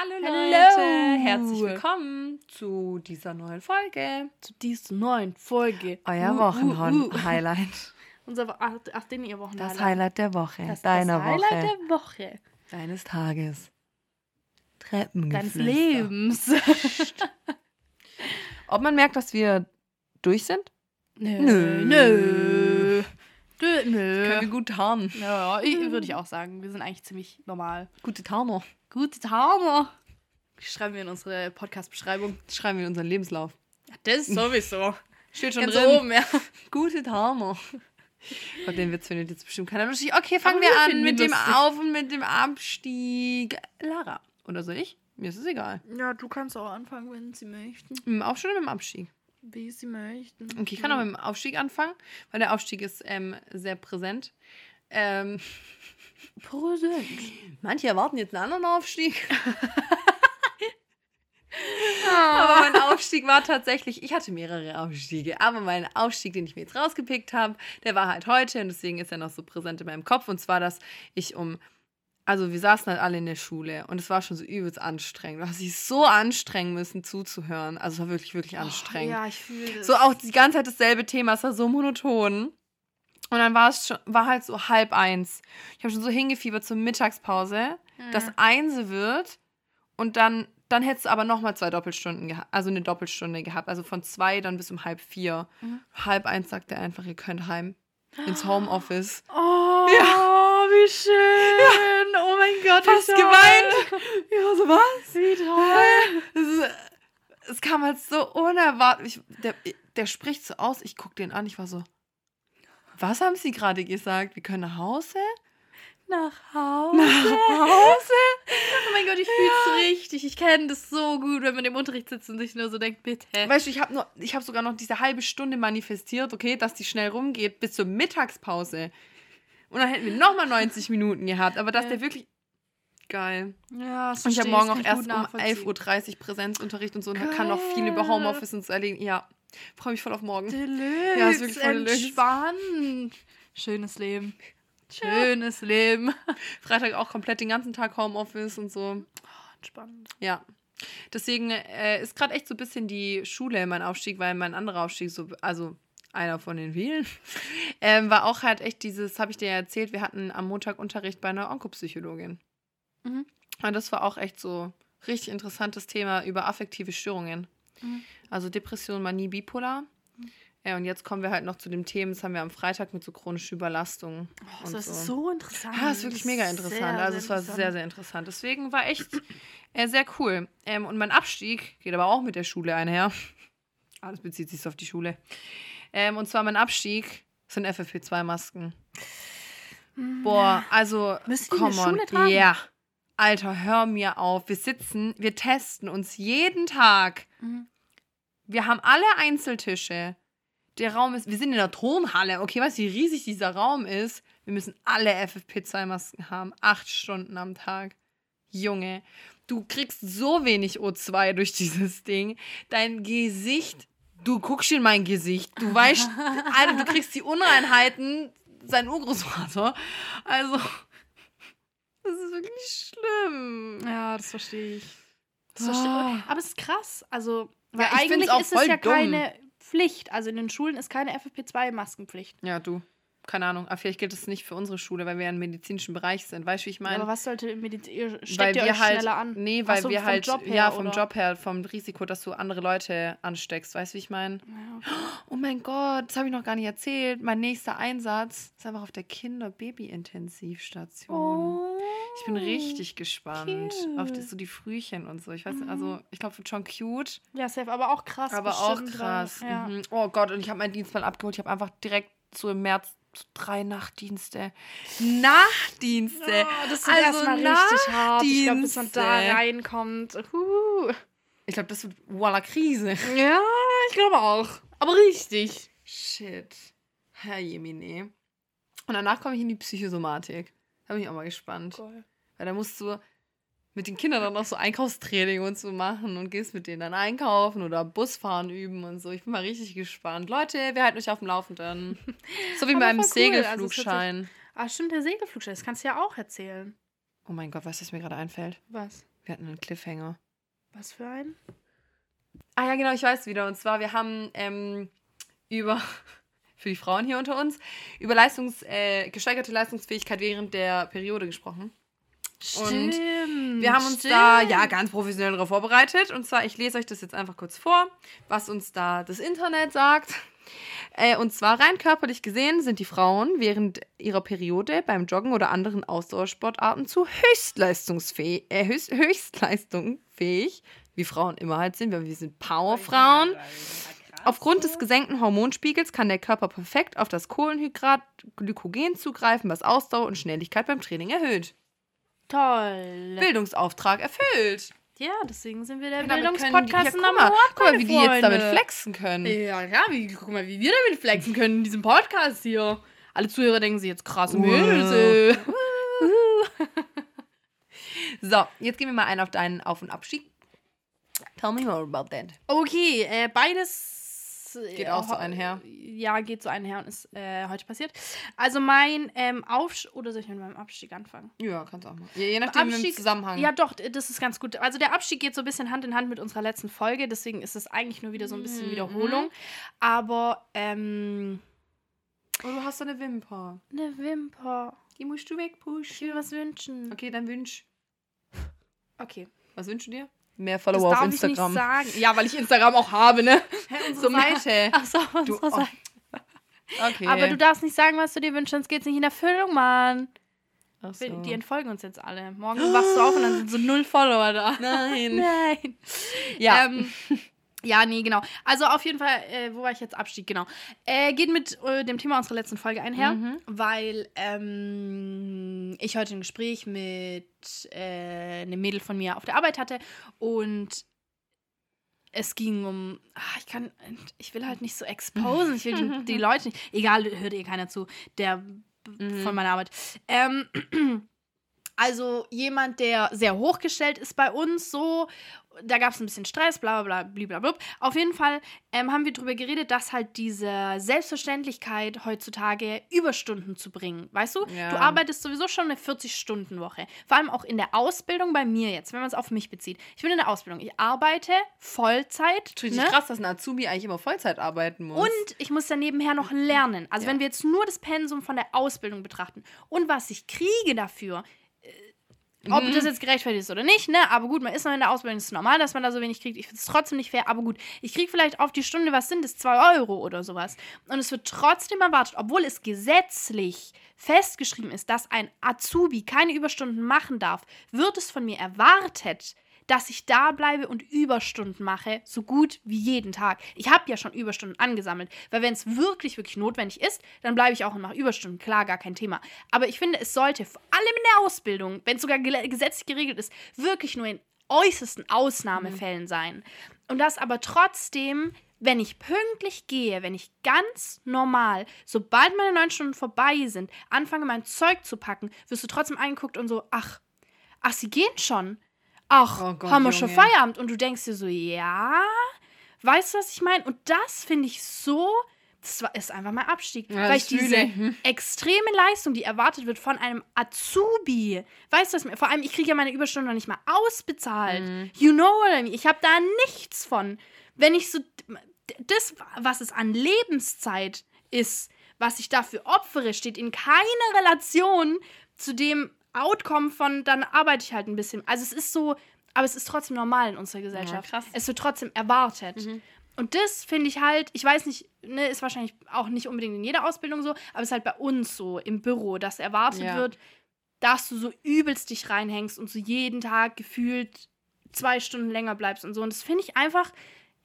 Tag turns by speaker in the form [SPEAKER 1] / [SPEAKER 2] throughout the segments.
[SPEAKER 1] Hallo
[SPEAKER 2] Hallo.
[SPEAKER 1] Leute, herzlich willkommen zu dieser neuen Folge.
[SPEAKER 2] Zu dieser neuen Folge.
[SPEAKER 1] Euer
[SPEAKER 2] Uh, uh,
[SPEAKER 1] Wochenhighlight.
[SPEAKER 2] Unser, ach, ach, den ihr Wochen
[SPEAKER 1] Das Highlight der Woche,
[SPEAKER 2] Das,
[SPEAKER 1] deiner
[SPEAKER 2] das Highlight
[SPEAKER 1] Woche,
[SPEAKER 2] der Woche.
[SPEAKER 1] deines Tages. Treppen.
[SPEAKER 2] Deines Lebens.
[SPEAKER 1] Ob man merkt, dass wir durch sind?
[SPEAKER 2] Nö.
[SPEAKER 1] Nö.
[SPEAKER 2] Nö. Nö.
[SPEAKER 1] Können wir gut tarnen.
[SPEAKER 2] Ja, ich, würde ich auch sagen. Wir sind eigentlich ziemlich normal.
[SPEAKER 1] Gute Tarner.
[SPEAKER 2] Gute Tarner. Schreiben wir in unsere Podcast-Beschreibung.
[SPEAKER 1] Das schreiben wir in unseren Lebenslauf.
[SPEAKER 2] Ja, das sowieso.
[SPEAKER 1] Steht schon
[SPEAKER 2] Ganz
[SPEAKER 1] drin.
[SPEAKER 2] oben, ja.
[SPEAKER 1] Gute Tarner. Gott, den Witz findet jetzt bestimmt keiner lustig. Okay, fangen wir
[SPEAKER 2] wir
[SPEAKER 1] an mit
[SPEAKER 2] ihn
[SPEAKER 1] dem
[SPEAKER 2] lustig.
[SPEAKER 1] Auf- und mit dem Abstieg. Lara. Oder soll ich? Mir ist es egal.
[SPEAKER 2] Ja, du kannst auch anfangen, wenn sie möchten.
[SPEAKER 1] Aufstieg oder mit dem Abstieg?
[SPEAKER 2] Wie sie möchten.
[SPEAKER 1] Okay, ich kann auch mit dem Aufstieg anfangen, weil der Aufstieg ist ähm, sehr präsent. Ähm,
[SPEAKER 2] Präsent.
[SPEAKER 1] manche erwarten jetzt einen anderen Aufstieg.
[SPEAKER 2] Ah.
[SPEAKER 1] Aber mein Aufstieg war tatsächlich, ich hatte mehrere Aufstiege, aber mein Aufstieg, den ich mir jetzt rausgepickt habe, der war halt heute und deswegen ist er noch so präsent in meinem Kopf. Und zwar, dass ich um, also wir saßen halt alle in der Schule und es war schon so übelst anstrengend. Du hast dich so anstrengen müssen zuzuhören. Also es war wirklich, wirklich anstrengend.
[SPEAKER 2] Ja, ich fühle.
[SPEAKER 1] So auch die ganze Zeit dasselbe Thema, es war so monoton. Und dann war es schon, war halt so halb eins. Ich habe schon so hingefiebert zur Mittagspause, dass
[SPEAKER 2] Mhm.
[SPEAKER 1] eins wird und dann, dann hättest du aber nochmal zwei Doppelstunden gehabt, also eine Doppelstunde gehabt. Also von zwei dann bis um halb vier.
[SPEAKER 2] Mhm.
[SPEAKER 1] Halb eins sagt er einfach, ihr könnt heim ins Homeoffice.
[SPEAKER 2] Oh, wie schön. Oh mein Gott,
[SPEAKER 1] Fast geweint. Ja, so was?
[SPEAKER 2] Wie toll.
[SPEAKER 1] Es, es kam halt so unerwartet. Ich, der, der spricht so aus, ich guck den an, ich war so, was haben sie gerade gesagt? Wir können nach Hause?
[SPEAKER 2] Nach Hause.
[SPEAKER 1] Nach Hause?
[SPEAKER 2] Oh mein Gott, ich fühle es richtig. Ich kenne das so gut, wenn man im Unterricht sitzt und sich nur so denkt, bitte.
[SPEAKER 1] Weißt du, ich habe hab sogar noch diese halbe Stunde manifestiert, okay, dass die schnell rumgeht bis zur Mittagspause. Und dann hätten wir nochmal 90 Minuten gehabt. Aber dass
[SPEAKER 2] Ja.
[SPEAKER 1] der wirklich. Geil.
[SPEAKER 2] Ja, das
[SPEAKER 1] Und ich habe morgen auch erst um
[SPEAKER 2] nachvollziehen.
[SPEAKER 1] 11.30 Uhr Präsenzunterricht und so und kann noch viel über. Homeoffice und so erledigen. Ja, freue mich voll auf morgen.
[SPEAKER 2] Deluxe,
[SPEAKER 1] Ja, ist wirklich voll
[SPEAKER 2] entspannt. Schönes Leben. Schönes Leben.
[SPEAKER 1] Freitag auch komplett den ganzen Tag Homeoffice und so.
[SPEAKER 2] Entspannt.
[SPEAKER 1] Ja. Deswegen äh, ist gerade echt so ein bisschen die Schule mein Aufstieg, weil mein anderer Aufstieg, so, also einer von den vielen, ähm, war auch halt echt dieses, habe ich dir ja erzählt, wir hatten am Montag Unterricht bei einer Onkopsychologin.
[SPEAKER 2] Mhm.
[SPEAKER 1] Und das war auch echt so richtig interessantes Thema über affektive Störungen.
[SPEAKER 2] Mhm.
[SPEAKER 1] Also Depression, Manie, Bipolar. Ja, und jetzt kommen wir halt noch zu dem Thema, das haben wir am Freitag mit so chronischer Überlastung.
[SPEAKER 2] Oh, das
[SPEAKER 1] so.
[SPEAKER 2] ist so interessant.
[SPEAKER 1] Ja, ist wirklich mega interessant.
[SPEAKER 2] sehr,
[SPEAKER 1] also es war sehr, sehr interessant. Deswegen war echt äh, sehr cool. Ähm, und mein Abstieg geht aber auch mit der Schule einher. Alles bezieht sich auf die Schule. Ähm, und zwar mein Abstieg sind FFP2-Masken. Boah, also,
[SPEAKER 2] Müssen die
[SPEAKER 1] come on.
[SPEAKER 2] Tragen?
[SPEAKER 1] Ja. Alter, hör mir auf. Wir sitzen, wir testen uns jeden Tag.
[SPEAKER 2] Mhm.
[SPEAKER 1] Wir haben alle Einzeltische. Der Raum ist, wir sind in der Turnhalle. Okay, weißt du, wie riesig dieser Raum ist? Wir müssen alle FFP2-Masken haben. Acht Stunden am Tag. Junge, du kriegst so wenig O2 durch dieses Ding. Dein Gesicht, du guckst in mein Gesicht. Du weißt, Alter, du kriegst die Unreinheiten, sein Urgroßvater. Also, das ist wirklich schlimm.
[SPEAKER 2] Ja, das verstehe ich. Das
[SPEAKER 1] Ah.
[SPEAKER 2] verstehe ich. Aber es ist krass. Also, weil
[SPEAKER 1] Ja,
[SPEAKER 2] eigentlich ist es ja
[SPEAKER 1] dumm.
[SPEAKER 2] keine Pflicht. Also in den Schulen ist keine FFP2-Maskenpflicht.
[SPEAKER 1] Ja, du. Keine Ahnung. Aber vielleicht gilt es nicht für unsere Schule, weil wir ja im medizinischen Bereich sind. Weißt du, wie ich meine?
[SPEAKER 2] aber was sollte im Medizin. Steckt
[SPEAKER 1] weil
[SPEAKER 2] ihr
[SPEAKER 1] wir
[SPEAKER 2] euch
[SPEAKER 1] halt,
[SPEAKER 2] schneller an?
[SPEAKER 1] Nee, weil
[SPEAKER 2] so,
[SPEAKER 1] wir
[SPEAKER 2] vom
[SPEAKER 1] halt,
[SPEAKER 2] Job her,
[SPEAKER 1] ja, vom
[SPEAKER 2] oder?
[SPEAKER 1] Job her, vom Risiko, dass du andere Leute ansteckst. Weißt du, wie ich meine?
[SPEAKER 2] Ja, okay.
[SPEAKER 1] Oh mein Gott, das habe ich noch gar nicht erzählt. Mein nächster Einsatz ist einfach auf der Kinder-Baby-Intensivstation.
[SPEAKER 2] Oh,
[SPEAKER 1] Ich bin richtig gespannt auf die,
[SPEAKER 2] cute.
[SPEAKER 1] so die Frühchen und so. Ich weiß nicht, also ich glaube, wird schon cute,
[SPEAKER 2] Ja, safe, aber auch krass.
[SPEAKER 1] aber auch krass.
[SPEAKER 2] Ja.
[SPEAKER 1] Mhm. Oh Gott, und ich habe meinen Dienst mal abgeholt. Ich habe einfach direkt so im März drei Nachtdienste. Nachtdienste!
[SPEAKER 2] Oh, das ist
[SPEAKER 1] Also
[SPEAKER 2] erstmal richtig hart. Ich glaube, bis man da reinkommt. Huh.
[SPEAKER 1] Ich glaube, das wird voila Krise.
[SPEAKER 2] Ja, ich glaube auch. Aber richtig.
[SPEAKER 1] Shit. Herr Jemine. Und danach komme ich in die Psychosomatik. Da bin ich auch mal gespannt. Weil da musst du mit den Kindern dann noch so Einkaufstraining und so machen und gehst mit denen dann einkaufen oder Busfahren üben und so. Ich bin mal richtig gespannt. Leute, wir halten euch auf dem Laufenden. So wie beim
[SPEAKER 2] cool. Also
[SPEAKER 1] Segelflugschein.
[SPEAKER 2] Ah, stimmt, der Segelflugschein. Das kannst du ja auch erzählen.
[SPEAKER 1] Oh mein Gott, weißt du, was mir gerade einfällt?
[SPEAKER 2] Was?
[SPEAKER 1] Wir hatten einen Cliffhanger.
[SPEAKER 2] Was für ein?
[SPEAKER 1] Ah ja, genau, ich weiß wieder. Und zwar, wir haben ähm, über, für die Frauen hier unter uns, über Leistungs, äh, gesteigerte Leistungsfähigkeit während der Periode gesprochen. Und
[SPEAKER 2] Stimmt,
[SPEAKER 1] Wir haben uns
[SPEAKER 2] stimmt.
[SPEAKER 1] da ja ganz professionell darauf vorbereitet. Und zwar, ich lese euch das jetzt einfach kurz vor, was uns da das Internet sagt. Äh, und zwar rein körperlich gesehen sind die Frauen während ihrer Periode beim Joggen oder anderen Ausdauersportarten zu höchstleistungsfähig, äh, höchst, höchstleistungsfähig, wie Frauen immer halt sind, weil wir sind Powerfrauen. Aufgrund des gesenkten Hormonspiegels kann der Körper perfekt auf das Kohlenhydrat Glykogen zugreifen, was Ausdauer und Schnelligkeit beim Training erhöht.
[SPEAKER 2] Toll.
[SPEAKER 1] Bildungsauftrag erfüllt.
[SPEAKER 2] Ja, deswegen sind wir der Bildungspodcast
[SPEAKER 1] ja, guck
[SPEAKER 2] Number
[SPEAKER 1] mal,
[SPEAKER 2] One,
[SPEAKER 1] guck mal, wie die jetzt damit flexen können.
[SPEAKER 2] Ja, ja, wie, guck mal, wie wir damit flexen können in diesem Podcast hier. Alle Zuhörer denken sich jetzt. Mädels. ey.
[SPEAKER 1] So, jetzt gehen wir mal ein auf deinen Auf- und Abstieg. Tell me more about that.
[SPEAKER 2] Okay, äh, beides
[SPEAKER 1] Geht auch so einher.
[SPEAKER 2] Ja, geht so einher und ist äh, heute passiert. Also mein ähm, Aufstieg, oder soll ich mit meinem Abstieg anfangen?
[SPEAKER 1] Ja, kannst auch mal. Je, je nachdem im
[SPEAKER 2] Abstieg-
[SPEAKER 1] Zusammenhang.
[SPEAKER 2] Ja, doch, das ist ganz gut. Also der Abstieg geht so ein bisschen Hand in Hand mit unserer letzten Folge, deswegen ist es eigentlich nur wieder so ein bisschen
[SPEAKER 1] Mhm.
[SPEAKER 2] Wiederholung. Aber, ähm,
[SPEAKER 1] Oh, du hast so eine Wimper.
[SPEAKER 2] eine Wimper.
[SPEAKER 1] Die musst du
[SPEAKER 2] Ich
[SPEAKER 1] wegpushen.
[SPEAKER 2] will was wünschen.
[SPEAKER 1] Okay, dann wünsch.
[SPEAKER 2] Okay.
[SPEAKER 1] Was wünschst du dir? Mehr
[SPEAKER 2] Das
[SPEAKER 1] Follower
[SPEAKER 2] darf
[SPEAKER 1] auf
[SPEAKER 2] ich
[SPEAKER 1] Instagram.
[SPEAKER 2] nicht sagen. Ja, weil ich Instagram auch habe, ne?
[SPEAKER 1] Hä, unsere
[SPEAKER 2] So
[SPEAKER 1] Seite.
[SPEAKER 2] Ach so, unsere
[SPEAKER 1] oh.
[SPEAKER 2] Seite.
[SPEAKER 1] Okay.
[SPEAKER 2] Aber du darfst nicht sagen, was du dir wünschst, sonst geht's nicht in Erfüllung, Mann.
[SPEAKER 1] Ach so.
[SPEAKER 2] Die entfolgen uns jetzt alle. Morgen wachst du auf und dann sind so null Follower da.
[SPEAKER 1] Nein.
[SPEAKER 2] Nein.
[SPEAKER 1] Ja.
[SPEAKER 2] Ähm, ja, nee, genau. Also auf jeden Fall, äh, wo war ich jetzt? Abstieg, genau. Äh, geht mit äh, dem Thema unserer letzten Folge einher,
[SPEAKER 1] Mhm.
[SPEAKER 2] weil ähm, ich heute ein Gespräch mit äh, einem Mädel von mir auf der Arbeit hatte und es ging um, ach, ich kann, ich will halt nicht so exposen, ich will die, die Leute nicht, egal, hört eh keiner zu, der
[SPEAKER 1] Mhm.
[SPEAKER 2] von meiner Arbeit. Ähm, also jemand, der sehr hochgestellt ist bei uns, so. Da gab es ein bisschen Stress, bla bla bla, blablabla. Auf jeden Fall ähm, haben wir darüber geredet, dass halt diese Selbstverständlichkeit heutzutage Überstunden zu bringen. Weißt du?
[SPEAKER 1] Ja.
[SPEAKER 2] Du arbeitest sowieso schon eine 40-Stunden-Woche. Vor allem auch in der Ausbildung bei mir jetzt, wenn man es auf mich bezieht. Ich bin in der Ausbildung. Ich arbeite Vollzeit.
[SPEAKER 1] Richtig
[SPEAKER 2] ne?
[SPEAKER 1] krass, dass ein Azubi eigentlich immer Vollzeit arbeiten muss.
[SPEAKER 2] Und ich muss dann nebenher noch lernen. Also
[SPEAKER 1] Ja.
[SPEAKER 2] wenn wir jetzt nur das Pensum von der Ausbildung betrachten und was ich kriege dafür, ob
[SPEAKER 1] Mhm.
[SPEAKER 2] das jetzt gerechtfertigt ist oder nicht, ne? Aber gut, man ist noch in der Ausbildung, es ist normal, dass man da so wenig kriegt. Ich finde es trotzdem nicht fair, aber gut, ich kriege vielleicht auf die Stunde, was sind es, 2 Euro oder sowas. Und es wird trotzdem erwartet, obwohl es gesetzlich festgeschrieben ist, dass ein Azubi keine Überstunden machen darf, wird es von mir erwartet, dass ich da bleibe und Überstunden mache, so gut wie jeden Tag. Ich habe ja schon Überstunden angesammelt, weil wenn es wirklich, wirklich notwendig ist, dann bleibe ich auch und mache Überstunden. Klar, gar kein Thema. Aber ich finde, es sollte vor allem in der Ausbildung, wenn es sogar gesetzlich geregelt ist, wirklich nur in äußersten Ausnahmefällen sein. Und das aber trotzdem, wenn ich pünktlich gehe, wenn ich ganz normal, sobald meine neun Stunden vorbei sind, anfange mein Zeug zu packen, wirst du trotzdem angeguckt und so, ach, ach, sie gehen schon. Ach,
[SPEAKER 1] Oh Gott,
[SPEAKER 2] haben wir schon. Feierabend? Und du denkst dir so, ja, weißt du, was ich meine? Und das finde ich so, das war- ist einfach mein Abstieg.
[SPEAKER 1] Ja,
[SPEAKER 2] weil ich diese
[SPEAKER 1] ich. Hm.
[SPEAKER 2] extreme Leistung, die erwartet wird von einem Azubi, weißt du, was mir, vor allem, ich kriege ja meine Überstunden noch nicht mal ausbezahlt.
[SPEAKER 1] Mhm.
[SPEAKER 2] You know what I mean? Ich habe da nichts von. Wenn ich so, das, was es an Lebenszeit ist, was ich dafür opfere, steht in keiner Relation zu dem Outcome von, dann arbeite ich halt ein bisschen. Also es ist so, aber es ist trotzdem normal in unserer Gesellschaft.
[SPEAKER 1] krass.
[SPEAKER 2] Es wird trotzdem erwartet.
[SPEAKER 1] Mhm.
[SPEAKER 2] Und das finde ich halt, ich weiß nicht, ne, ist wahrscheinlich auch nicht unbedingt in jeder Ausbildung so, aber es ist halt bei uns so im Büro, dass erwartet
[SPEAKER 1] Ja.
[SPEAKER 2] wird, dass du so übelst dich reinhängst und so jeden Tag gefühlt zwei Stunden länger bleibst und so. Und das finde ich einfach,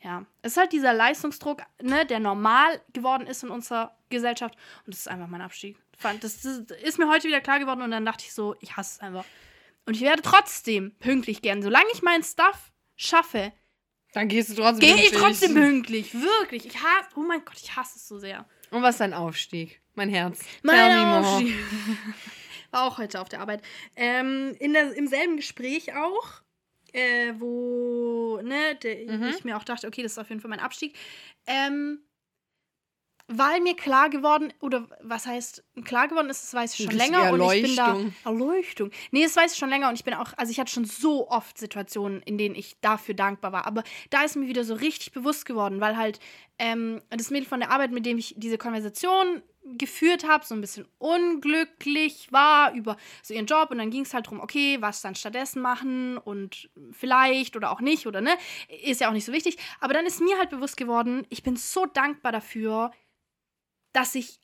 [SPEAKER 2] ja, es ist halt dieser Leistungsdruck, ne, der normal geworden ist in unserer Gesellschaft. Und das ist einfach mein Abstieg. Fand- Das, das ist mir heute wieder klar geworden und dann dachte ich so, ich hasse es einfach. Und ich werde trotzdem pünktlich gern. Solange ich meinen Stuff schaffe,
[SPEAKER 1] Dann gehst du trotzdem
[SPEAKER 2] gehe ich trotzdem pünktlich. Wirklich. Ich hasse, oh mein Gott, ich hasse es so sehr.
[SPEAKER 1] Und was ist dein Aufstieg? Mein Herz.
[SPEAKER 2] Mein. Aufstieg. War auch heute auf der Arbeit. Ähm, in der, Im selben Gespräch auch, äh, wo ne, der,
[SPEAKER 1] Mhm.
[SPEAKER 2] ich mir auch dachte, okay, das ist auf jeden Fall mein Abstieg. Ähm, weil mir klar geworden, oder was heißt klar geworden ist, das weiß ich schon länger. Und ich bin da.
[SPEAKER 1] Erleuchtung.
[SPEAKER 2] Erleuchtung. Nee, das weiß ich schon länger und ich bin auch, also ich hatte schon so oft Situationen, in denen ich dafür dankbar war. Aber da ist mir wieder so richtig bewusst geworden, weil halt ähm, das Mädel von der Arbeit, mit dem ich diese Konversation geführt habe, so ein bisschen unglücklich war über so ihren Job und dann ging es halt darum, okay, was dann stattdessen machen und vielleicht oder auch nicht oder ne, ist ja auch nicht so wichtig. Aber dann ist mir halt bewusst geworden, ich bin so dankbar dafür, dass ich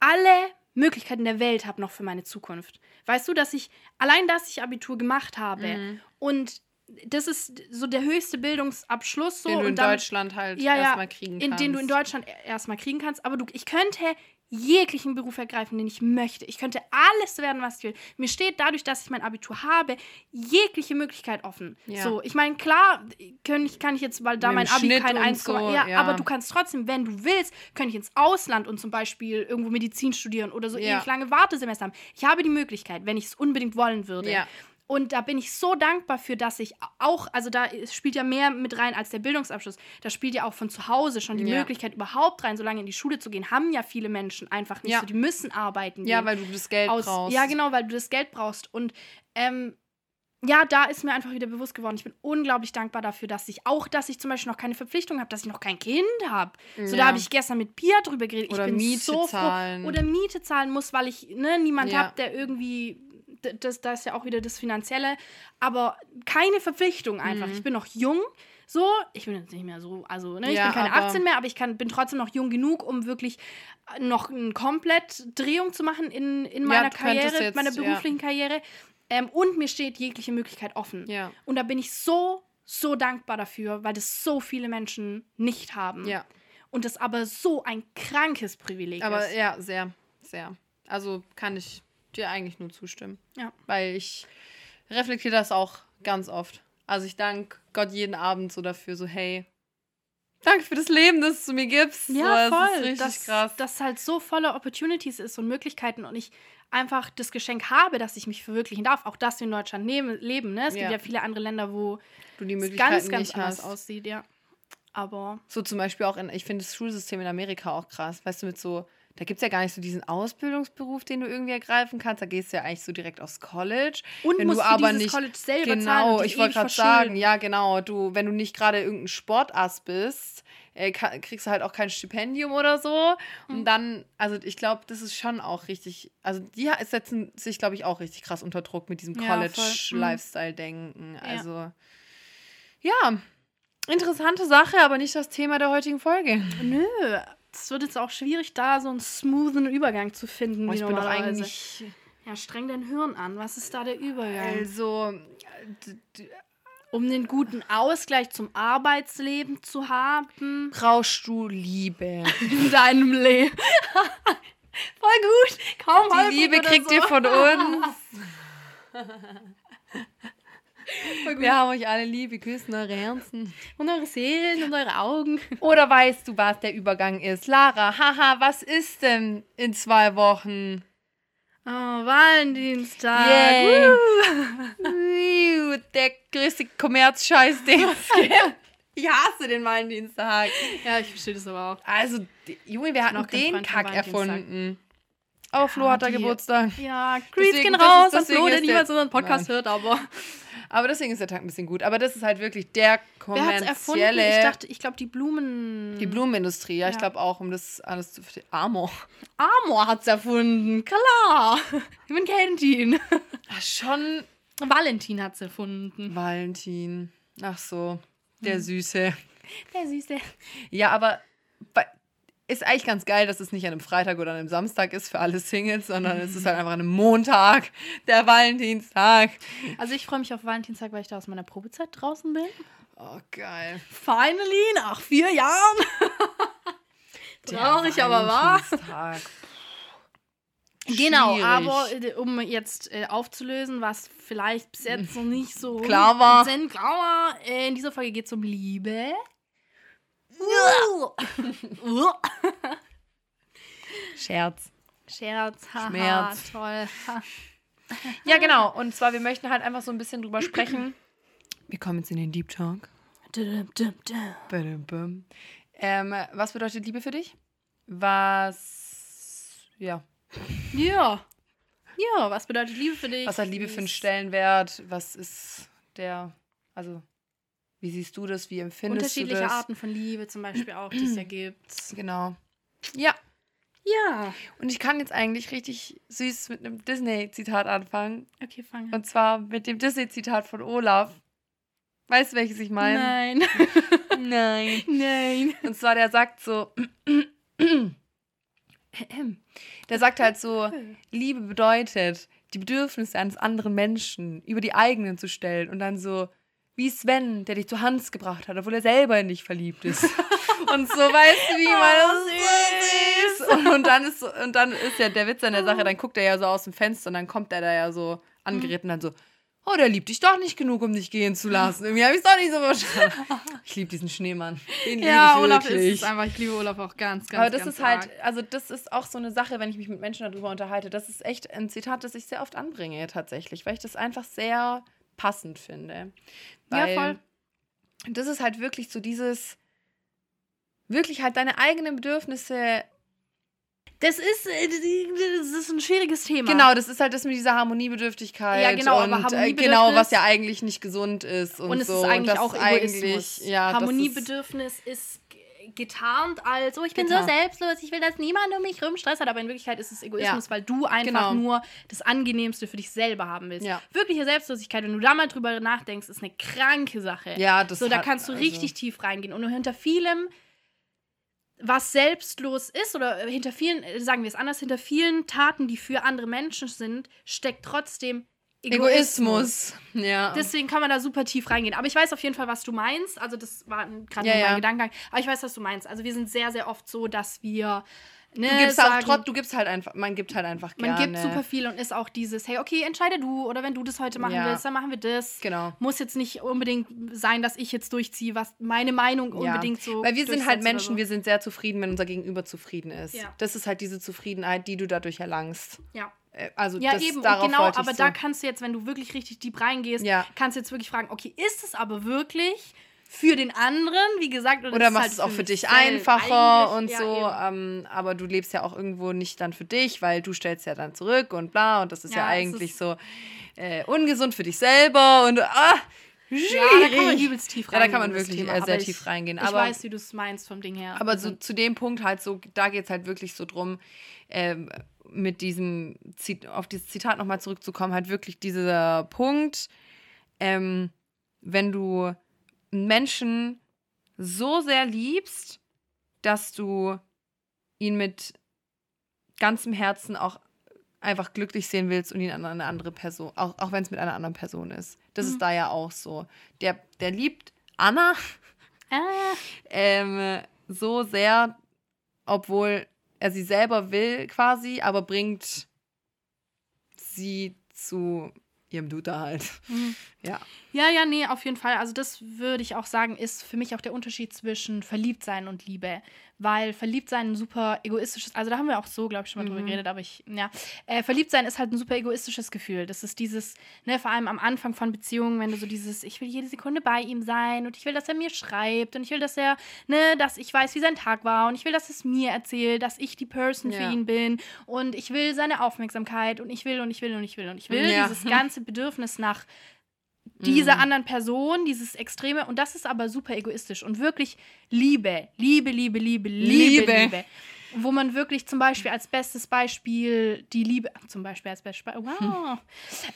[SPEAKER 2] alle Möglichkeiten der Welt habe noch für meine Zukunft. Weißt du, dass ich allein, dass ich Abitur gemacht habe
[SPEAKER 1] Mhm.
[SPEAKER 2] und das ist so der höchste Bildungsabschluss so
[SPEAKER 1] den du in
[SPEAKER 2] dann,
[SPEAKER 1] Deutschland halt
[SPEAKER 2] Ja,
[SPEAKER 1] erstmal kriegen
[SPEAKER 2] in
[SPEAKER 1] kannst.
[SPEAKER 2] den du in Deutschland erstmal kriegen kannst, aber du ich könnte jeglichen Beruf ergreifen, den ich möchte. Ich könnte alles werden, was ich will. Mir steht dadurch, dass ich mein Abitur habe, jegliche Möglichkeit offen.
[SPEAKER 1] Ja.
[SPEAKER 2] So, ich meine, klar, kann ich, kann ich jetzt, weil da
[SPEAKER 1] Mit
[SPEAKER 2] mein Abi
[SPEAKER 1] Schnitt
[SPEAKER 2] kein
[SPEAKER 1] und
[SPEAKER 2] 1,
[SPEAKER 1] so,
[SPEAKER 2] ja,
[SPEAKER 1] ja.
[SPEAKER 2] aber du kannst trotzdem, wenn du willst, kann ich ins Ausland und zum Beispiel irgendwo Medizin studieren oder so
[SPEAKER 1] Ja.
[SPEAKER 2] ewig lange Wartesemester haben. Ich habe die Möglichkeit, wenn ich es unbedingt wollen würde.
[SPEAKER 1] Ja.
[SPEAKER 2] Und da bin ich so dankbar für, dass ich auch, also da spielt ja mehr mit rein als der Bildungsabschluss. Da spielt ja auch von zu Hause schon die
[SPEAKER 1] Ja.
[SPEAKER 2] Möglichkeit, überhaupt rein, so lange in die Schule zu gehen, haben ja viele Menschen einfach nicht
[SPEAKER 1] Ja.
[SPEAKER 2] so. Die müssen arbeiten.
[SPEAKER 1] Ja,
[SPEAKER 2] gehen.
[SPEAKER 1] weil du das Geld
[SPEAKER 2] Aus,
[SPEAKER 1] brauchst.
[SPEAKER 2] Ja, genau, weil du das Geld brauchst. Und ähm, ja, da ist mir einfach wieder bewusst geworden. Ich bin unglaublich dankbar dafür, dass ich auch, dass ich zum Beispiel noch keine Verpflichtung habe, dass ich noch kein Kind habe. So, da
[SPEAKER 1] Ja.
[SPEAKER 2] habe ich gestern mit Pia drüber geredet.
[SPEAKER 1] Oder
[SPEAKER 2] ich bin
[SPEAKER 1] Miete
[SPEAKER 2] so
[SPEAKER 1] zahlen.
[SPEAKER 2] froh. Oder Miete zahlen muss, weil ich ne, niemand
[SPEAKER 1] Ja.
[SPEAKER 2] habe, der irgendwie. Das, da ist ja auch wieder das Finanzielle. Aber keine Verpflichtung einfach.
[SPEAKER 1] Mhm.
[SPEAKER 2] Ich bin noch jung. So, ich bin jetzt nicht mehr so, also ne, ich
[SPEAKER 1] Ja,
[SPEAKER 2] bin keine
[SPEAKER 1] aber-
[SPEAKER 2] 18 mehr, aber ich kann, bin trotzdem noch jung genug, um wirklich äh, noch eine komplett Drehung zu machen in, in
[SPEAKER 1] Ja,
[SPEAKER 2] meiner
[SPEAKER 1] könntest
[SPEAKER 2] Karriere,
[SPEAKER 1] jetzt,
[SPEAKER 2] meiner
[SPEAKER 1] ja.
[SPEAKER 2] beruflichen Karriere. Ähm, und mir steht jegliche Möglichkeit offen.
[SPEAKER 1] Ja.
[SPEAKER 2] Und da bin ich so, so dankbar dafür, weil das so viele Menschen nicht haben.
[SPEAKER 1] Ja.
[SPEAKER 2] Und das aber so ein krankes Privileg
[SPEAKER 1] Aber
[SPEAKER 2] ist.
[SPEAKER 1] ja, sehr, sehr. Also kann ich dir eigentlich nur zustimmen.
[SPEAKER 2] Ja.
[SPEAKER 1] Weil ich reflektiere das auch ganz oft. Also ich danke Gott jeden Abend so dafür, so hey, danke für das Leben, das du mir gibst.
[SPEAKER 2] Ja,
[SPEAKER 1] so, Das
[SPEAKER 2] voll.
[SPEAKER 1] ist richtig
[SPEAKER 2] dass,
[SPEAKER 1] krass.
[SPEAKER 2] Dass halt so voller Opportunities ist und Möglichkeiten und ich einfach das Geschenk habe, dass ich mich verwirklichen darf. Auch dass wir in Deutschland nehmen, leben. Ne? Es
[SPEAKER 1] Ja.
[SPEAKER 2] gibt ja viele andere Länder, wo
[SPEAKER 1] du die
[SPEAKER 2] es ganz, ganz
[SPEAKER 1] nicht
[SPEAKER 2] anders
[SPEAKER 1] hast.
[SPEAKER 2] aussieht, ja. Aber
[SPEAKER 1] So zum Beispiel auch in, ich finde das Schulsystem in Amerika auch krass. Weißt du, mit so, da gibt es ja gar nicht so diesen Ausbildungsberuf, den du irgendwie ergreifen kannst. Da gehst du ja eigentlich so direkt aufs College.
[SPEAKER 2] und
[SPEAKER 1] wenn
[SPEAKER 2] musst
[SPEAKER 1] du aber nicht
[SPEAKER 2] College selber zahlen
[SPEAKER 1] Genau, ich wollte gerade sagen, ja, genau. Du, wenn du nicht gerade irgendein Sportass bist, äh, kriegst du halt auch kein Stipendium oder so.
[SPEAKER 2] Mhm.
[SPEAKER 1] Und dann, also ich glaube, das ist schon auch richtig, also die setzen sich, glaube ich, auch richtig krass unter Druck mit diesem
[SPEAKER 2] Ja, voll. Mhm.
[SPEAKER 1] College-Lifestyle-Denken. Also, ja, interessante Sache, aber nicht das Thema der heutigen Folge.
[SPEAKER 2] Nö, es wird jetzt auch schwierig, da so einen smoothen Übergang zu finden.
[SPEAKER 1] Oh,
[SPEAKER 2] wie
[SPEAKER 1] ich bin doch
[SPEAKER 2] normalerweise.
[SPEAKER 1] eigentlich,
[SPEAKER 2] Ja, streng dein Hirn an. Was ist da der Übergang?
[SPEAKER 1] also,
[SPEAKER 2] Um den guten Ausgleich zum Arbeitsleben zu haben
[SPEAKER 1] brauchst du Liebe.
[SPEAKER 2] in deinem Leben. Voll gut. Kaum
[SPEAKER 1] Die Liebe kriegt
[SPEAKER 2] so.
[SPEAKER 1] ihr von uns. Wir haben euch alle lieb, wir küssen eure Herzen.
[SPEAKER 2] Und eure Seelen und eure Augen.
[SPEAKER 1] Oder weißt du, was der Übergang ist? Lara, haha, was ist denn in zwei Wochen?
[SPEAKER 2] Oh, Valentinstag.
[SPEAKER 1] Wiu, Der größte Kommerzscheiß, den es gibt. Ich hasse den Valentinstag.
[SPEAKER 2] Ja, ich verstehe das aber auch.
[SPEAKER 1] Also, Junge, wir hatten
[SPEAKER 2] noch
[SPEAKER 1] den Kack erfunden. Aber Flo
[SPEAKER 2] Ja,
[SPEAKER 1] hat da Geburtstag.
[SPEAKER 2] Ja,
[SPEAKER 1] Deswegen-
[SPEAKER 2] gehen raus
[SPEAKER 1] deswegen
[SPEAKER 2] Flo, der- niemals unseren Podcast
[SPEAKER 1] Nein.
[SPEAKER 2] hört, aber.
[SPEAKER 1] Aber deswegen ist der Tag ein bisschen gut. Aber das ist halt wirklich der
[SPEAKER 2] hat's erfunden?
[SPEAKER 1] kommerzielle...
[SPEAKER 2] Ich dachte, ich glaube, die Blumen.
[SPEAKER 1] Die Blumenindustrie, ja, ich
[SPEAKER 2] Ja.
[SPEAKER 1] glaube auch, um das alles zu verstehen. Amor.
[SPEAKER 2] Amor hat's erfunden. Klar. Man kennt ihn.
[SPEAKER 1] Ach, schon
[SPEAKER 2] Valentin hat's erfunden.
[SPEAKER 1] Valentin. Ach so,
[SPEAKER 2] Hm.
[SPEAKER 1] der Süße.
[SPEAKER 2] Der Süße.
[SPEAKER 1] Ja, aber ist eigentlich ganz geil, dass es nicht an einem Freitag oder an einem Samstag ist für alle Singles, sondern es ist halt einfach an einem Montag, der Valentinstag.
[SPEAKER 2] Also ich freue mich auf Valentinstag, weil ich da aus meiner Probezeit draußen bin.
[SPEAKER 1] Oh, geil.
[SPEAKER 2] Finally, nach vier Jahren. Traurig, aber wahr. Genau,
[SPEAKER 1] Schwierig.
[SPEAKER 2] aber um jetzt äh, aufzulösen, was vielleicht bis jetzt noch nicht so
[SPEAKER 1] Klar war.
[SPEAKER 2] 100% klar war, äh, in dieser Folge geht es um Liebe.
[SPEAKER 1] Scherz.
[SPEAKER 2] Scherz, haha,
[SPEAKER 1] Schmerz.
[SPEAKER 2] toll.
[SPEAKER 1] Ja, genau. Und zwar, wir möchten halt einfach so ein bisschen drüber sprechen. Wir kommen jetzt in den Deep Talk. Ähm, was bedeutet Liebe für dich? Was, ja,
[SPEAKER 2] Ja. Ja, was bedeutet Liebe für dich?
[SPEAKER 1] was hat Liebe für einen Stellenwert? Was ist der, also, wie siehst du das? Wie empfindest du
[SPEAKER 2] Unterschiedliche
[SPEAKER 1] das?
[SPEAKER 2] Arten von Liebe zum Beispiel auch, die es ja gibt.
[SPEAKER 1] Genau. Ja,
[SPEAKER 2] Ja.
[SPEAKER 1] und ich kann jetzt eigentlich richtig süß mit einem Disney-Zitat anfangen.
[SPEAKER 2] Okay, fange.
[SPEAKER 1] Und zwar mit dem Disney-Zitat von Olaf. Weißt du, welches ich meine?
[SPEAKER 2] Nein.
[SPEAKER 1] Nein.
[SPEAKER 2] Nein.
[SPEAKER 1] Und zwar, der sagt so. Der sagt halt so: Liebe bedeutet, die Bedürfnisse eines anderen Menschen über die eigenen zu stellen und dann so. Wie Sven, der dich zu Hans gebracht hat, obwohl er selber in dich verliebt ist. und so, weißt du, wie man
[SPEAKER 2] Oh,
[SPEAKER 1] das so süß. Und, dann ist so, und dann ist ja der Witz an der Sache, dann guckt er ja so aus dem Fenster und dann kommt er da ja so angeritten und dann so, oh, der liebt dich doch nicht genug, um dich gehen zu lassen. Irgendwie habe ich es doch nicht so verstanden. Ich liebe diesen Schneemann. Den liebe
[SPEAKER 2] Ja,
[SPEAKER 1] ich
[SPEAKER 2] Olaf
[SPEAKER 1] wirklich.
[SPEAKER 2] ist es einfach. Ich liebe Olaf auch ganz, ganz
[SPEAKER 1] Aber das
[SPEAKER 2] ganz
[SPEAKER 1] ist halt,
[SPEAKER 2] arg.
[SPEAKER 1] also das ist auch so eine Sache, wenn ich mich mit Menschen darüber unterhalte. Das ist echt ein Zitat, das ich sehr oft anbringe tatsächlich, weil ich das einfach sehr passend finde.
[SPEAKER 2] Ja,
[SPEAKER 1] Weil
[SPEAKER 2] voll.
[SPEAKER 1] Das ist halt wirklich so dieses, wirklich halt deine eigenen Bedürfnisse.
[SPEAKER 2] Das ist, äh, das ist ein schwieriges Thema.
[SPEAKER 1] Genau, das ist halt das mit dieser Harmoniebedürftigkeit.
[SPEAKER 2] Ja, genau, aber
[SPEAKER 1] und, äh,
[SPEAKER 2] Harmoniebedürfnis-
[SPEAKER 1] Genau, was ja eigentlich nicht gesund ist. Und,
[SPEAKER 2] Und es
[SPEAKER 1] so.
[SPEAKER 2] ist eigentlich
[SPEAKER 1] das
[SPEAKER 2] auch
[SPEAKER 1] ist
[SPEAKER 2] Egoismus.
[SPEAKER 1] eigentlich- ja, ist-
[SPEAKER 2] Harmoniebedürfnis ist g- getarnt als, oh, ich bin
[SPEAKER 1] Getarnt.
[SPEAKER 2] so selbstlos, ich will, dass niemand um mich rum Stress hat, aber in Wirklichkeit ist es Egoismus,
[SPEAKER 1] Ja.
[SPEAKER 2] weil du einfach
[SPEAKER 1] Genau.
[SPEAKER 2] nur das Angenehmste für dich selber haben willst.
[SPEAKER 1] Ja.
[SPEAKER 2] Wirkliche Selbstlosigkeit, wenn du da mal drüber nachdenkst, ist eine kranke Sache.
[SPEAKER 1] Ja, das
[SPEAKER 2] so, da
[SPEAKER 1] hat-
[SPEAKER 2] kannst du
[SPEAKER 1] also-
[SPEAKER 2] richtig tief reingehen. Und hinter vielem, was selbstlos ist, oder hinter vielen, sagen wir es anders, hinter vielen Taten, die für andere Menschen sind, steckt trotzdem Egoismus.
[SPEAKER 1] Egoismus. Ja.
[SPEAKER 2] Deswegen kann man da super tief reingehen. Aber ich weiß auf jeden Fall, was du meinst. Also, das war gerade
[SPEAKER 1] Ja,
[SPEAKER 2] mein
[SPEAKER 1] ja.
[SPEAKER 2] Gedankengang. Aber ich weiß, was du meinst. Also, wir sind sehr, sehr oft so, dass wir. Ne,
[SPEAKER 1] du gibst auch
[SPEAKER 2] sagen,
[SPEAKER 1] trotz, du gibst halt einfach, man gibt halt einfach gerne.
[SPEAKER 2] Man gibt super viel und ist auch dieses, hey, okay, entscheide du. Oder wenn du das heute machen
[SPEAKER 1] Ja.
[SPEAKER 2] willst, dann machen wir das.
[SPEAKER 1] Genau.
[SPEAKER 2] Muss jetzt nicht unbedingt sein, dass ich jetzt durchziehe, was meine Meinung unbedingt so.
[SPEAKER 1] Weil wir sind halt Menschen, wir sind sehr zufrieden, wenn unser Gegenüber zufrieden ist.
[SPEAKER 2] Ja.
[SPEAKER 1] Das ist halt diese Zufriedenheit, die du dadurch erlangst.
[SPEAKER 2] So. Ja.
[SPEAKER 1] Äh, Also
[SPEAKER 2] Ja, eben, genau,
[SPEAKER 1] ich
[SPEAKER 2] aber da kannst du jetzt, wenn du wirklich richtig deep reingehst,
[SPEAKER 1] Ja.
[SPEAKER 2] kannst du jetzt wirklich fragen, okay, ist es aber wirklich für den anderen, wie gesagt, oder,
[SPEAKER 1] machst
[SPEAKER 2] halt
[SPEAKER 1] es auch
[SPEAKER 2] für
[SPEAKER 1] dich einfacher und
[SPEAKER 2] Eigentlich,
[SPEAKER 1] so.
[SPEAKER 2] Ja,
[SPEAKER 1] ähm, aber du lebst ja auch irgendwo nicht dann für dich, weil du stellst ja dann zurück und bla. Und das ist ja,
[SPEAKER 2] Ja,
[SPEAKER 1] eigentlich
[SPEAKER 2] ist-
[SPEAKER 1] so äh, ungesund für dich selber. Und ah, schwierig.
[SPEAKER 2] ja, da kann man übelst tief
[SPEAKER 1] Ja,
[SPEAKER 2] reingehen.
[SPEAKER 1] da kann man wirklich,
[SPEAKER 2] Thema,
[SPEAKER 1] äh, sehr
[SPEAKER 2] aber
[SPEAKER 1] tief
[SPEAKER 2] ich,
[SPEAKER 1] reingehen.
[SPEAKER 2] Ich
[SPEAKER 1] Aber-
[SPEAKER 2] weiß, wie du es meinst vom Ding her.
[SPEAKER 1] Aber so, zu dem Punkt halt so, da geht es halt wirklich so drum, ähm, mit diesem, auf dieses Zitat nochmal zurückzukommen, halt wirklich dieser Punkt, ähm, wenn du einen Menschen so sehr liebst, dass du ihn mit ganzem Herzen auch einfach glücklich sehen willst und ihn an eine andere Person, auch, auch wenn es mit einer anderen Person ist. Das
[SPEAKER 2] Mhm.
[SPEAKER 1] ist da ja auch so. Der, der liebt Anna
[SPEAKER 2] ah,
[SPEAKER 1] ähm, so sehr, obwohl er sie selber will quasi, aber bringt sie zu ihrem Duder halt.
[SPEAKER 2] Mhm.
[SPEAKER 1] Ja.
[SPEAKER 2] Ja, ja, nee, auf jeden Fall. Also das würde ich auch sagen, ist für mich auch der Unterschied zwischen Verliebtsein und Liebe. Weil Verliebtsein ein super egoistisches, also da haben wir auch so, glaube ich, schon mal drüber
[SPEAKER 1] Mhm.
[SPEAKER 2] geredet, aber ich, ja. Äh, Verliebtsein ist halt ein super egoistisches Gefühl. Das ist dieses, ne, vor allem am Anfang von Beziehungen, wenn du so dieses, ich will jede Sekunde bei ihm sein und ich will, dass er mir schreibt und ich will, dass er, ne, dass ich weiß, wie sein Tag war und ich will, dass es mir erzählt, dass ich die Person
[SPEAKER 1] Ja.
[SPEAKER 2] für ihn bin und ich will seine Aufmerksamkeit und ich will und ich will und ich will und ich will.
[SPEAKER 1] Ja.
[SPEAKER 2] Dieses ganze Bedürfnis nach dieser
[SPEAKER 1] Mhm.
[SPEAKER 2] anderen Person, dieses Extreme. Und das ist aber super egoistisch und wirklich Liebe, Liebe, Liebe, Liebe, Liebe,
[SPEAKER 1] Liebe.
[SPEAKER 2] Liebe. Wo man wirklich zum Beispiel als bestes Beispiel die Liebe, zum Beispiel als bestes Beispiel, wow.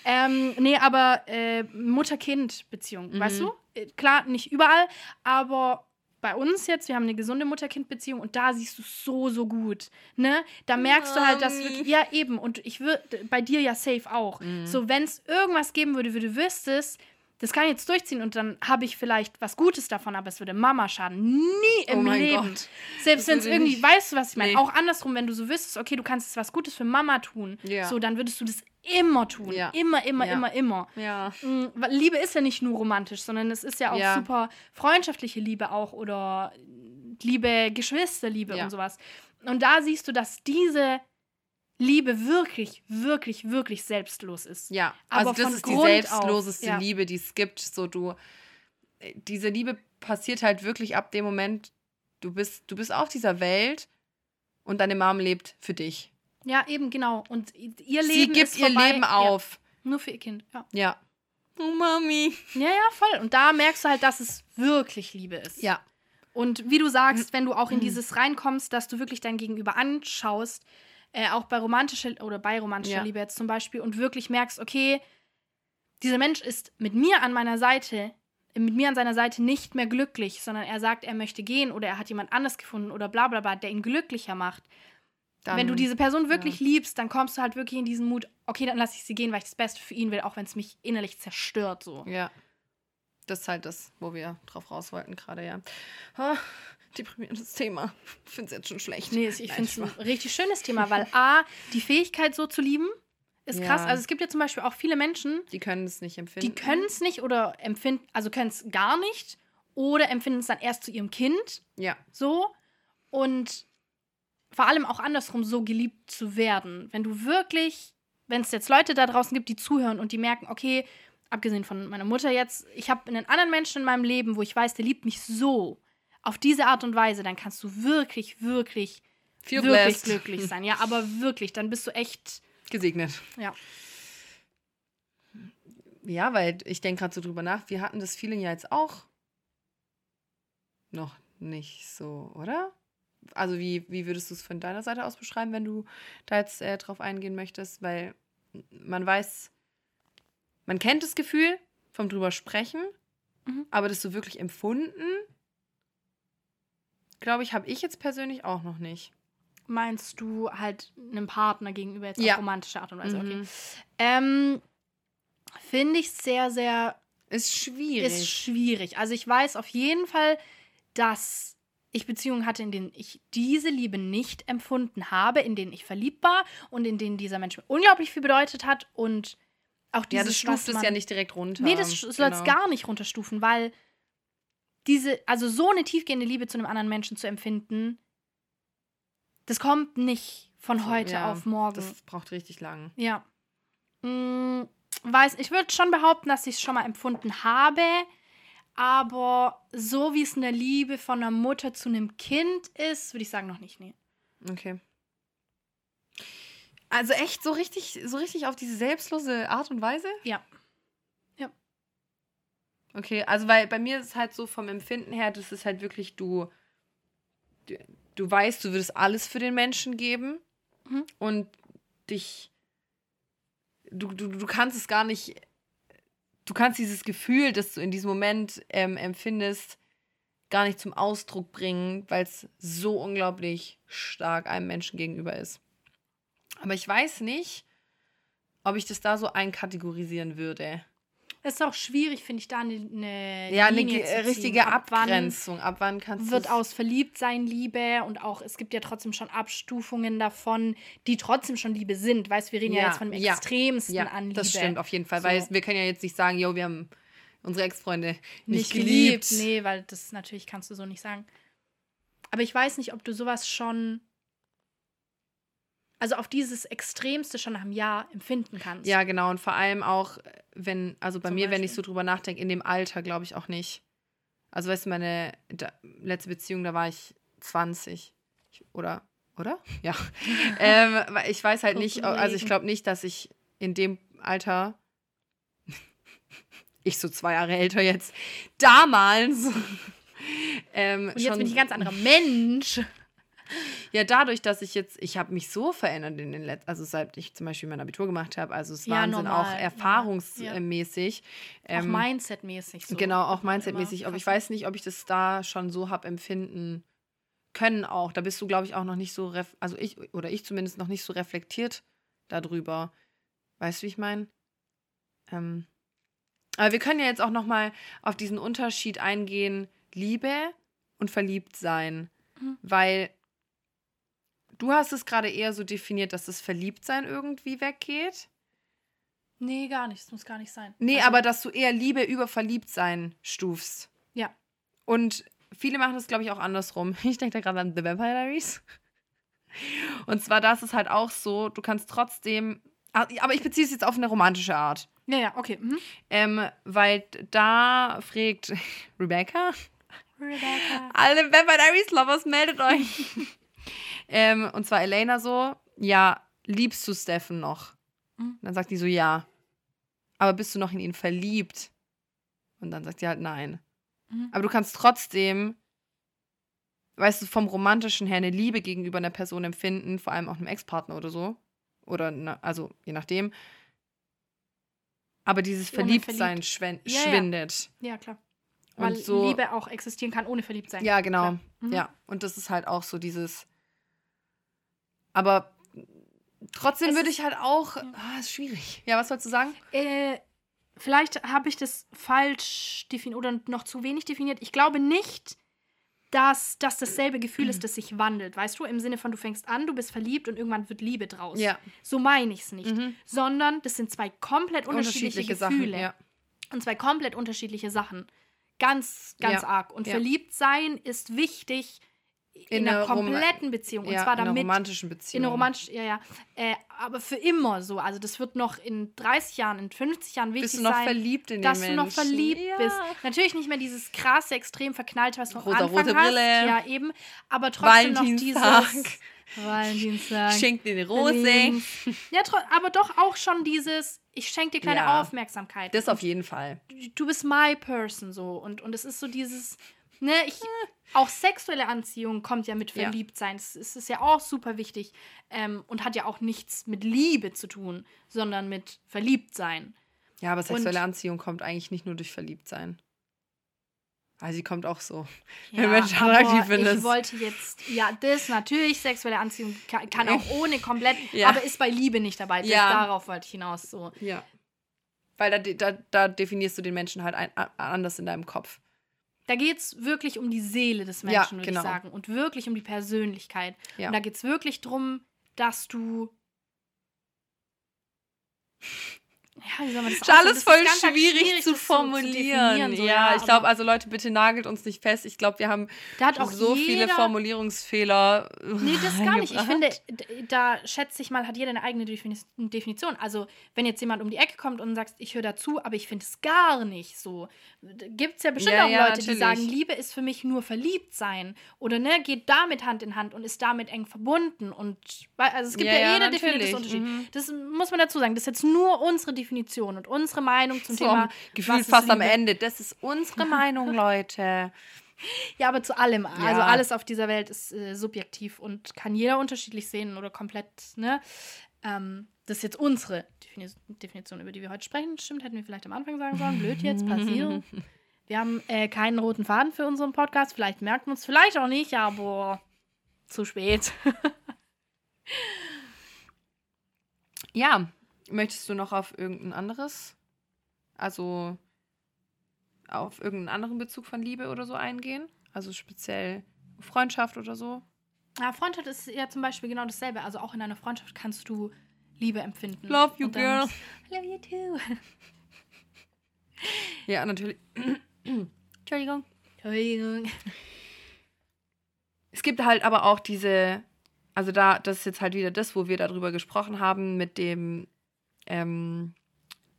[SPEAKER 2] ähm, nee, aber äh, Mutter-Kind-Beziehung,
[SPEAKER 1] Mhm.
[SPEAKER 2] weißt du? Äh, Klar, nicht überall, aber bei uns jetzt, wir haben eine gesunde Mutter-Kind-Beziehung und da siehst du so, so gut, ne? Da merkst du halt, dass
[SPEAKER 1] Mami.
[SPEAKER 2] wirklich, ja eben, und ich würde, bei dir ja safe auch.
[SPEAKER 1] Mhm.
[SPEAKER 2] So, wenn es irgendwas geben würde, würde wüsstest, das kann ich jetzt durchziehen und dann habe ich vielleicht was Gutes davon, aber es würde Mama schaden. Nie im
[SPEAKER 1] Oh
[SPEAKER 2] Leben.
[SPEAKER 1] Gott.
[SPEAKER 2] Selbst wenn es irgendwie,
[SPEAKER 1] nicht-
[SPEAKER 2] weißt du, was ich meine?
[SPEAKER 1] Nee.
[SPEAKER 2] Auch andersrum, wenn du so wüsstest, okay, du kannst jetzt was Gutes für Mama tun,
[SPEAKER 1] Ja.
[SPEAKER 2] so, dann würdest du das immer tun.
[SPEAKER 1] Ja.
[SPEAKER 2] Immer, immer,
[SPEAKER 1] Ja.
[SPEAKER 2] immer, immer.
[SPEAKER 1] Ja.
[SPEAKER 2] Mm, Liebe ist ja nicht nur romantisch, sondern es ist ja auch super freundschaftliche Liebe auch oder Liebe, Geschwisterliebe und sowas. Und da siehst du, dass diese Liebe wirklich, wirklich, wirklich selbstlos ist.
[SPEAKER 1] Ja,
[SPEAKER 2] Aber
[SPEAKER 1] also das
[SPEAKER 2] von
[SPEAKER 1] ist die
[SPEAKER 2] Grund auf,
[SPEAKER 1] selbstloseste
[SPEAKER 2] ja.
[SPEAKER 1] Liebe, die es gibt. So du, äh, diese Liebe passiert halt wirklich ab dem Moment, du bist, du bist auf dieser Welt und deine Mom lebt für dich.
[SPEAKER 2] Ja, eben, genau. Und ihr Leben
[SPEAKER 1] Sie gibt ihr. Leben auf.
[SPEAKER 2] Ja, nur für ihr Kind, ja.
[SPEAKER 1] Ja. Oh, Mami.
[SPEAKER 2] Ja, ja, voll. Und da merkst du halt, dass es wirklich Liebe ist.
[SPEAKER 1] Ja.
[SPEAKER 2] Und wie du sagst, wenn du auch in dieses reinkommst, dass du wirklich dein Gegenüber anschaust, äh, auch bei romantischer oder bei romantischer
[SPEAKER 1] Ja.
[SPEAKER 2] Liebe jetzt zum Beispiel, und wirklich merkst, okay, dieser Mensch ist mit mir an meiner Seite, mit mir an seiner Seite nicht mehr glücklich, sondern er sagt, er möchte gehen oder er hat jemand anders gefunden oder bla bla bla, der ihn glücklicher macht.
[SPEAKER 1] Dann,
[SPEAKER 2] wenn du diese Person wirklich liebst, dann kommst du halt wirklich in diesen Mut, okay, dann lasse ich sie gehen, weil ich das Beste für ihn will, auch wenn es mich innerlich zerstört. So.
[SPEAKER 1] Ja. Das ist halt das, wo wir drauf raus wollten gerade, ja. Ah, deprimierendes Thema. Ich finde es jetzt schon schlecht.
[SPEAKER 2] Nee, ich finde es ein richtig schönes Thema, weil A, die Fähigkeit so zu lieben, ist krass.
[SPEAKER 1] Ja.
[SPEAKER 2] Also es gibt ja zum Beispiel auch viele Menschen,
[SPEAKER 1] Die können es nicht empfinden.
[SPEAKER 2] die können es nicht oder empfinden, also können es gar nicht oder empfinden es dann erst zu ihrem Kind
[SPEAKER 1] Ja.
[SPEAKER 2] so und vor allem auch andersrum so geliebt zu werden. Wenn du wirklich, wenn es jetzt Leute da draußen gibt, die zuhören und die merken, okay, abgesehen von meiner Mutter jetzt, ich habe einen anderen Menschen in meinem Leben, wo ich weiß, der liebt mich so, auf diese Art und Weise, dann kannst du wirklich, wirklich,
[SPEAKER 1] Feel
[SPEAKER 2] wirklich
[SPEAKER 1] blessed.
[SPEAKER 2] glücklich sein. Ja, aber wirklich, dann bist du echt,
[SPEAKER 1] Gesegnet.
[SPEAKER 2] ja.
[SPEAKER 1] Ja, weil ich denke gerade so drüber nach. Wir hatten das Feeling ja jetzt auch noch nicht so, oder? Also wie, wie würdest du es von deiner Seite aus beschreiben, wenn du da jetzt äh, drauf eingehen möchtest? Weil man weiß, man kennt das Gefühl vom drüber sprechen,
[SPEAKER 2] Mhm.
[SPEAKER 1] aber das so wirklich empfunden, glaube ich, habe ich jetzt persönlich auch noch nicht.
[SPEAKER 2] Meinst du halt einem Partner gegenüber jetzt
[SPEAKER 1] Ja.
[SPEAKER 2] auf romantische Art und Weise? Okay.
[SPEAKER 1] Mhm.
[SPEAKER 2] Ähm, Finde ich sehr, sehr
[SPEAKER 1] Ist schwierig.
[SPEAKER 2] ist schwierig. Also ich weiß auf jeden Fall, dass ich Beziehungen hatte, in denen ich diese Liebe nicht empfunden habe, in denen ich verliebt war und in denen dieser Mensch mir unglaublich viel bedeutet hat und auch
[SPEAKER 1] ja,
[SPEAKER 2] dieses,
[SPEAKER 1] das
[SPEAKER 2] was
[SPEAKER 1] stuft es ja nicht direkt runter.
[SPEAKER 2] Nee, das soll es
[SPEAKER 1] Genau.
[SPEAKER 2] gar nicht runterstufen, weil diese, also so eine tiefgehende Liebe zu einem anderen Menschen zu empfinden, das kommt nicht von heute
[SPEAKER 1] Ja,
[SPEAKER 2] auf morgen.
[SPEAKER 1] Das braucht richtig lang.
[SPEAKER 2] Ja. Mm, weiß, ich würde schon behaupten, dass ich es schon mal empfunden habe, aber so wie es eine Liebe von einer Mutter zu einem Kind ist, würde ich sagen, noch nicht. Nee.
[SPEAKER 1] Okay. Also echt so richtig, so richtig auf diese selbstlose Art und Weise?
[SPEAKER 2] Ja.
[SPEAKER 1] Okay, also weil bei mir ist es halt so vom Empfinden her, das ist halt wirklich, du, du, du weißt, du würdest alles für den Menschen geben
[SPEAKER 2] Mhm.
[SPEAKER 1] und dich, du, du, du kannst es gar nicht, du kannst dieses Gefühl, das du in diesem Moment ähm, empfindest, gar nicht zum Ausdruck bringen, weil es so unglaublich stark einem Menschen gegenüber ist. Aber ich weiß nicht, ob ich das da so einkategorisieren würde.
[SPEAKER 2] Es ist auch schwierig, finde ich, da eine, eine
[SPEAKER 1] Ja, eine
[SPEAKER 2] Linie ziehen.
[SPEAKER 1] richtige
[SPEAKER 2] Ab
[SPEAKER 1] Abgrenzung. Ab wann kannst du
[SPEAKER 2] wird aus Verliebtsein Liebe und auch, es gibt ja trotzdem schon Abstufungen davon, die trotzdem schon Liebe sind. Weißt wir reden ja,
[SPEAKER 1] Ja,
[SPEAKER 2] jetzt von dem
[SPEAKER 1] ja.
[SPEAKER 2] extremsten
[SPEAKER 1] Ja,
[SPEAKER 2] an Liebe.
[SPEAKER 1] das stimmt auf jeden Fall,
[SPEAKER 2] So.
[SPEAKER 1] weil wir können ja jetzt nicht sagen, yo, wir haben unsere Ex-Freunde nicht,
[SPEAKER 2] nicht
[SPEAKER 1] geliebt.
[SPEAKER 2] geliebt. Nee, weil das natürlich kannst du so nicht sagen. Aber ich weiß nicht, ob du sowas schon, also auf dieses Extremste schon nach einem Jahr empfinden kannst.
[SPEAKER 1] Ja, genau. Und vor allem auch, wenn, also bei
[SPEAKER 2] Zum
[SPEAKER 1] mir, wenn ich
[SPEAKER 2] Beispiel.
[SPEAKER 1] so drüber nachdenke, in dem Alter glaube ich auch nicht. Also, weißt du, meine letzte Beziehung, da war ich 20. Ich, oder? Oder? Ja. ähm, ich weiß halt
[SPEAKER 2] Kurz
[SPEAKER 1] nicht, also ich glaube nicht, dass ich in dem Alter, ich so zwei Jahre älter jetzt, damals. ähm,
[SPEAKER 2] Und jetzt
[SPEAKER 1] schon-
[SPEAKER 2] bin ich ein ganz anderer Mensch.
[SPEAKER 1] Ja, dadurch, dass ich jetzt, ich habe mich so verändert in den letzten, also seit ich zum Beispiel mein Abitur gemacht habe, also es
[SPEAKER 2] Ja,
[SPEAKER 1] Wahnsinn,
[SPEAKER 2] normal,
[SPEAKER 1] auch
[SPEAKER 2] ja.
[SPEAKER 1] erfahrungsmäßig.
[SPEAKER 2] auch
[SPEAKER 1] Ähm,
[SPEAKER 2] Mindset-mäßig. So.
[SPEAKER 1] Genau, auch mindsetmäßig. Aber ich weiß nicht, ob ich das da schon so habe empfinden können auch. Da bist du, glaube ich, auch noch nicht so, also ich, oder ich zumindest noch nicht so reflektiert darüber. Weißt du, wie ich meine? Ähm, aber wir können ja jetzt auch noch mal auf diesen Unterschied eingehen, Liebe und verliebt sein.
[SPEAKER 2] Mhm.
[SPEAKER 1] Weil du hast es gerade eher so definiert, dass das Verliebtsein irgendwie weggeht.
[SPEAKER 2] Nee, gar nicht. Das muss gar nicht sein.
[SPEAKER 1] Nee,
[SPEAKER 2] Also,
[SPEAKER 1] aber dass du eher Liebe über Verliebtsein stufst.
[SPEAKER 2] Ja.
[SPEAKER 1] Und viele machen das, glaube ich, auch andersrum. Ich denke da gerade an The Vampire Diaries. Und zwar, da ist es halt auch so, du kannst trotzdem. Ah, Aber ich beziehe es jetzt auf eine romantische Art.
[SPEAKER 2] Ja, ja, okay. Mhm.
[SPEAKER 1] Ähm, weil da fragt Rebecca,
[SPEAKER 2] Rebecca.
[SPEAKER 1] alle Vampire Diaries Lovers, meldet euch. Ähm, und zwar Elena so, ja, liebst du Steffen noch?
[SPEAKER 2] Mhm.
[SPEAKER 1] Dann sagt die so, ja. Aber bist du noch in ihn verliebt? Und dann sagt sie halt nein.
[SPEAKER 2] Mhm.
[SPEAKER 1] Aber du kannst trotzdem, weißt du, vom Romantischen her eine Liebe gegenüber einer Person empfinden, vor allem auch einem Ex-Partner oder so. Oder, na, also je nachdem. Aber dieses
[SPEAKER 2] Ohne
[SPEAKER 1] Verliebtsein schwen-
[SPEAKER 2] Ja, ja.
[SPEAKER 1] schwindet.
[SPEAKER 2] Ja, klar.
[SPEAKER 1] Und
[SPEAKER 2] Weil
[SPEAKER 1] so-
[SPEAKER 2] Liebe auch existieren kann, ohne verliebt sein.
[SPEAKER 1] Ja, genau.
[SPEAKER 2] Klar. Mhm.
[SPEAKER 1] Ja, und das ist halt auch so dieses. Aber trotzdem
[SPEAKER 2] Es
[SPEAKER 1] würde ich halt auch. Ah, ist schwierig. Ja, was sollst du sagen?
[SPEAKER 2] Äh, vielleicht habe ich das falsch definiert oder noch zu wenig definiert. Ich glaube nicht, dass das dasselbe Gefühl ist, das sich wandelt. Weißt du, im Sinne von, du fängst an, du bist verliebt und irgendwann wird Liebe draus.
[SPEAKER 1] Ja.
[SPEAKER 2] So meine ich es nicht.
[SPEAKER 1] Mhm.
[SPEAKER 2] Sondern das sind zwei komplett unterschiedliche, Gefühle.
[SPEAKER 1] Sachen. Ja.
[SPEAKER 2] Und zwei komplett unterschiedliche Sachen. Ganz, ganz
[SPEAKER 1] Ja,
[SPEAKER 2] arg. Und
[SPEAKER 1] ja.
[SPEAKER 2] verliebt sein ist wichtig in,
[SPEAKER 1] In
[SPEAKER 2] einer
[SPEAKER 1] Rom-
[SPEAKER 2] kompletten Beziehung. Und
[SPEAKER 1] ja,
[SPEAKER 2] zwar
[SPEAKER 1] in einer
[SPEAKER 2] damit
[SPEAKER 1] romantischen Beziehung.
[SPEAKER 2] in einer romantischen, ja, ja. Äh, aber für immer so. Also das wird noch in 30 Jahren, in 50 Jahren wichtig
[SPEAKER 1] Bist du noch
[SPEAKER 2] sein,
[SPEAKER 1] verliebt in den
[SPEAKER 2] dass
[SPEAKER 1] Menschen?
[SPEAKER 2] du noch verliebt
[SPEAKER 1] ja.
[SPEAKER 2] bist. Natürlich nicht mehr dieses krasse, extrem verknallte, was du
[SPEAKER 1] Rosa,
[SPEAKER 2] Anfang
[SPEAKER 1] rote
[SPEAKER 2] hast.
[SPEAKER 1] Brille.
[SPEAKER 2] Ja, eben. Aber trotzdem noch dieses...
[SPEAKER 1] Valentinstag.
[SPEAKER 2] Valentinstag.
[SPEAKER 1] Schenk dir eine Rose.
[SPEAKER 2] Ja, aber doch auch schon dieses, ich schenke dir kleine
[SPEAKER 1] Ja.
[SPEAKER 2] Aufmerksamkeit.
[SPEAKER 1] Das auf jeden Fall.
[SPEAKER 2] du bist my person so und und es ist so dieses ne ich auch sexuelle Anziehung kommt ja mit
[SPEAKER 1] Ja.
[SPEAKER 2] Verliebtsein es es ist ja auch super wichtig ähm, und hat ja auch nichts mit Liebe zu tun sondern mit Verliebtsein
[SPEAKER 1] Ja, aber sexuelle
[SPEAKER 2] Und-
[SPEAKER 1] Anziehung kommt eigentlich nicht nur durch Verliebtsein. Also sie kommt auch so.
[SPEAKER 2] ja,
[SPEAKER 1] Wenn Menschen attraktiv
[SPEAKER 2] ich
[SPEAKER 1] findest.
[SPEAKER 2] wollte jetzt ja das natürlich sexuelle Anziehung kann, kann auch ohne komplett
[SPEAKER 1] Ja.
[SPEAKER 2] aber ist bei Liebe nicht dabei das,
[SPEAKER 1] Ja.
[SPEAKER 2] darauf wollte ich hinaus so
[SPEAKER 1] Ja. Weil da, da, da definierst du den Menschen halt ein, anders in deinem Kopf.
[SPEAKER 2] Da geht es wirklich um die Seele des
[SPEAKER 1] Ja,
[SPEAKER 2] Menschen, würde
[SPEAKER 1] genau.
[SPEAKER 2] ich sagen. Und wirklich um die Persönlichkeit.
[SPEAKER 1] Ja.
[SPEAKER 2] Und da geht es wirklich darum, dass du. Ja, wie soll man das
[SPEAKER 1] Ist alles voll
[SPEAKER 2] Das ist ganz
[SPEAKER 1] schwierig, zu formulieren.
[SPEAKER 2] definieren, so,
[SPEAKER 1] ja, ich
[SPEAKER 2] aber
[SPEAKER 1] glaube, also Leute, bitte nagelt uns nicht fest. Ich glaube, wir haben
[SPEAKER 2] Da hat auch
[SPEAKER 1] so viele Formulierungsfehler.
[SPEAKER 2] Nee, das gar nicht. Ich finde, da schätze ich mal, hat jeder eine eigene Defini- Definition. Also, wenn jetzt jemand um die Ecke kommt und sagt, ich höre dazu, aber ich finde es gar nicht so. Gibt es ja bestimmt
[SPEAKER 1] Ja,
[SPEAKER 2] auch
[SPEAKER 1] ja,
[SPEAKER 2] Leute, die
[SPEAKER 1] natürlich.
[SPEAKER 2] sagen, Liebe ist für mich nur verliebt sein. Oder ne, geht damit Hand in Hand und ist damit eng verbunden. Und also es gibt
[SPEAKER 1] Ja,
[SPEAKER 2] ja,
[SPEAKER 1] ja,
[SPEAKER 2] jede Definition.
[SPEAKER 1] Mhm.
[SPEAKER 2] Das muss man dazu sagen. Das ist jetzt nur unsere Definition und unsere Meinung zum
[SPEAKER 1] so,
[SPEAKER 2] Thema.
[SPEAKER 1] gefühlt fast am. Ende. Das ist unsere Meinung, Leute.
[SPEAKER 2] Ja, aber zu allem. Also
[SPEAKER 1] Ja.
[SPEAKER 2] alles auf dieser Welt ist äh, subjektiv und kann jeder unterschiedlich sehen oder komplett, ne? Ähm, das ist jetzt unsere Defini Definition, über die wir heute sprechen. Stimmt, hätten wir vielleicht am Anfang sagen sollen. Blöd jetzt, passiert. Wir haben äh, keinen roten Faden für unseren Podcast. Vielleicht merkt man es, vielleicht auch nicht, aber zu spät.
[SPEAKER 1] Ja, möchtest du noch auf irgendein anderes, also auf irgendeinen anderen Bezug von Liebe oder so eingehen? Also speziell Freundschaft oder so?
[SPEAKER 2] Ja, Freundschaft ist ja zum Beispiel genau dasselbe. Also auch in einer Freundschaft kannst du Liebe empfinden.
[SPEAKER 1] Love you, girl.
[SPEAKER 2] Love you too.
[SPEAKER 1] Ja, natürlich. Entschuldigung.
[SPEAKER 2] Entschuldigung.
[SPEAKER 1] Es gibt halt aber auch diese, also da, das ist jetzt halt wieder das, wo wir darüber gesprochen haben, mit dem, ähm,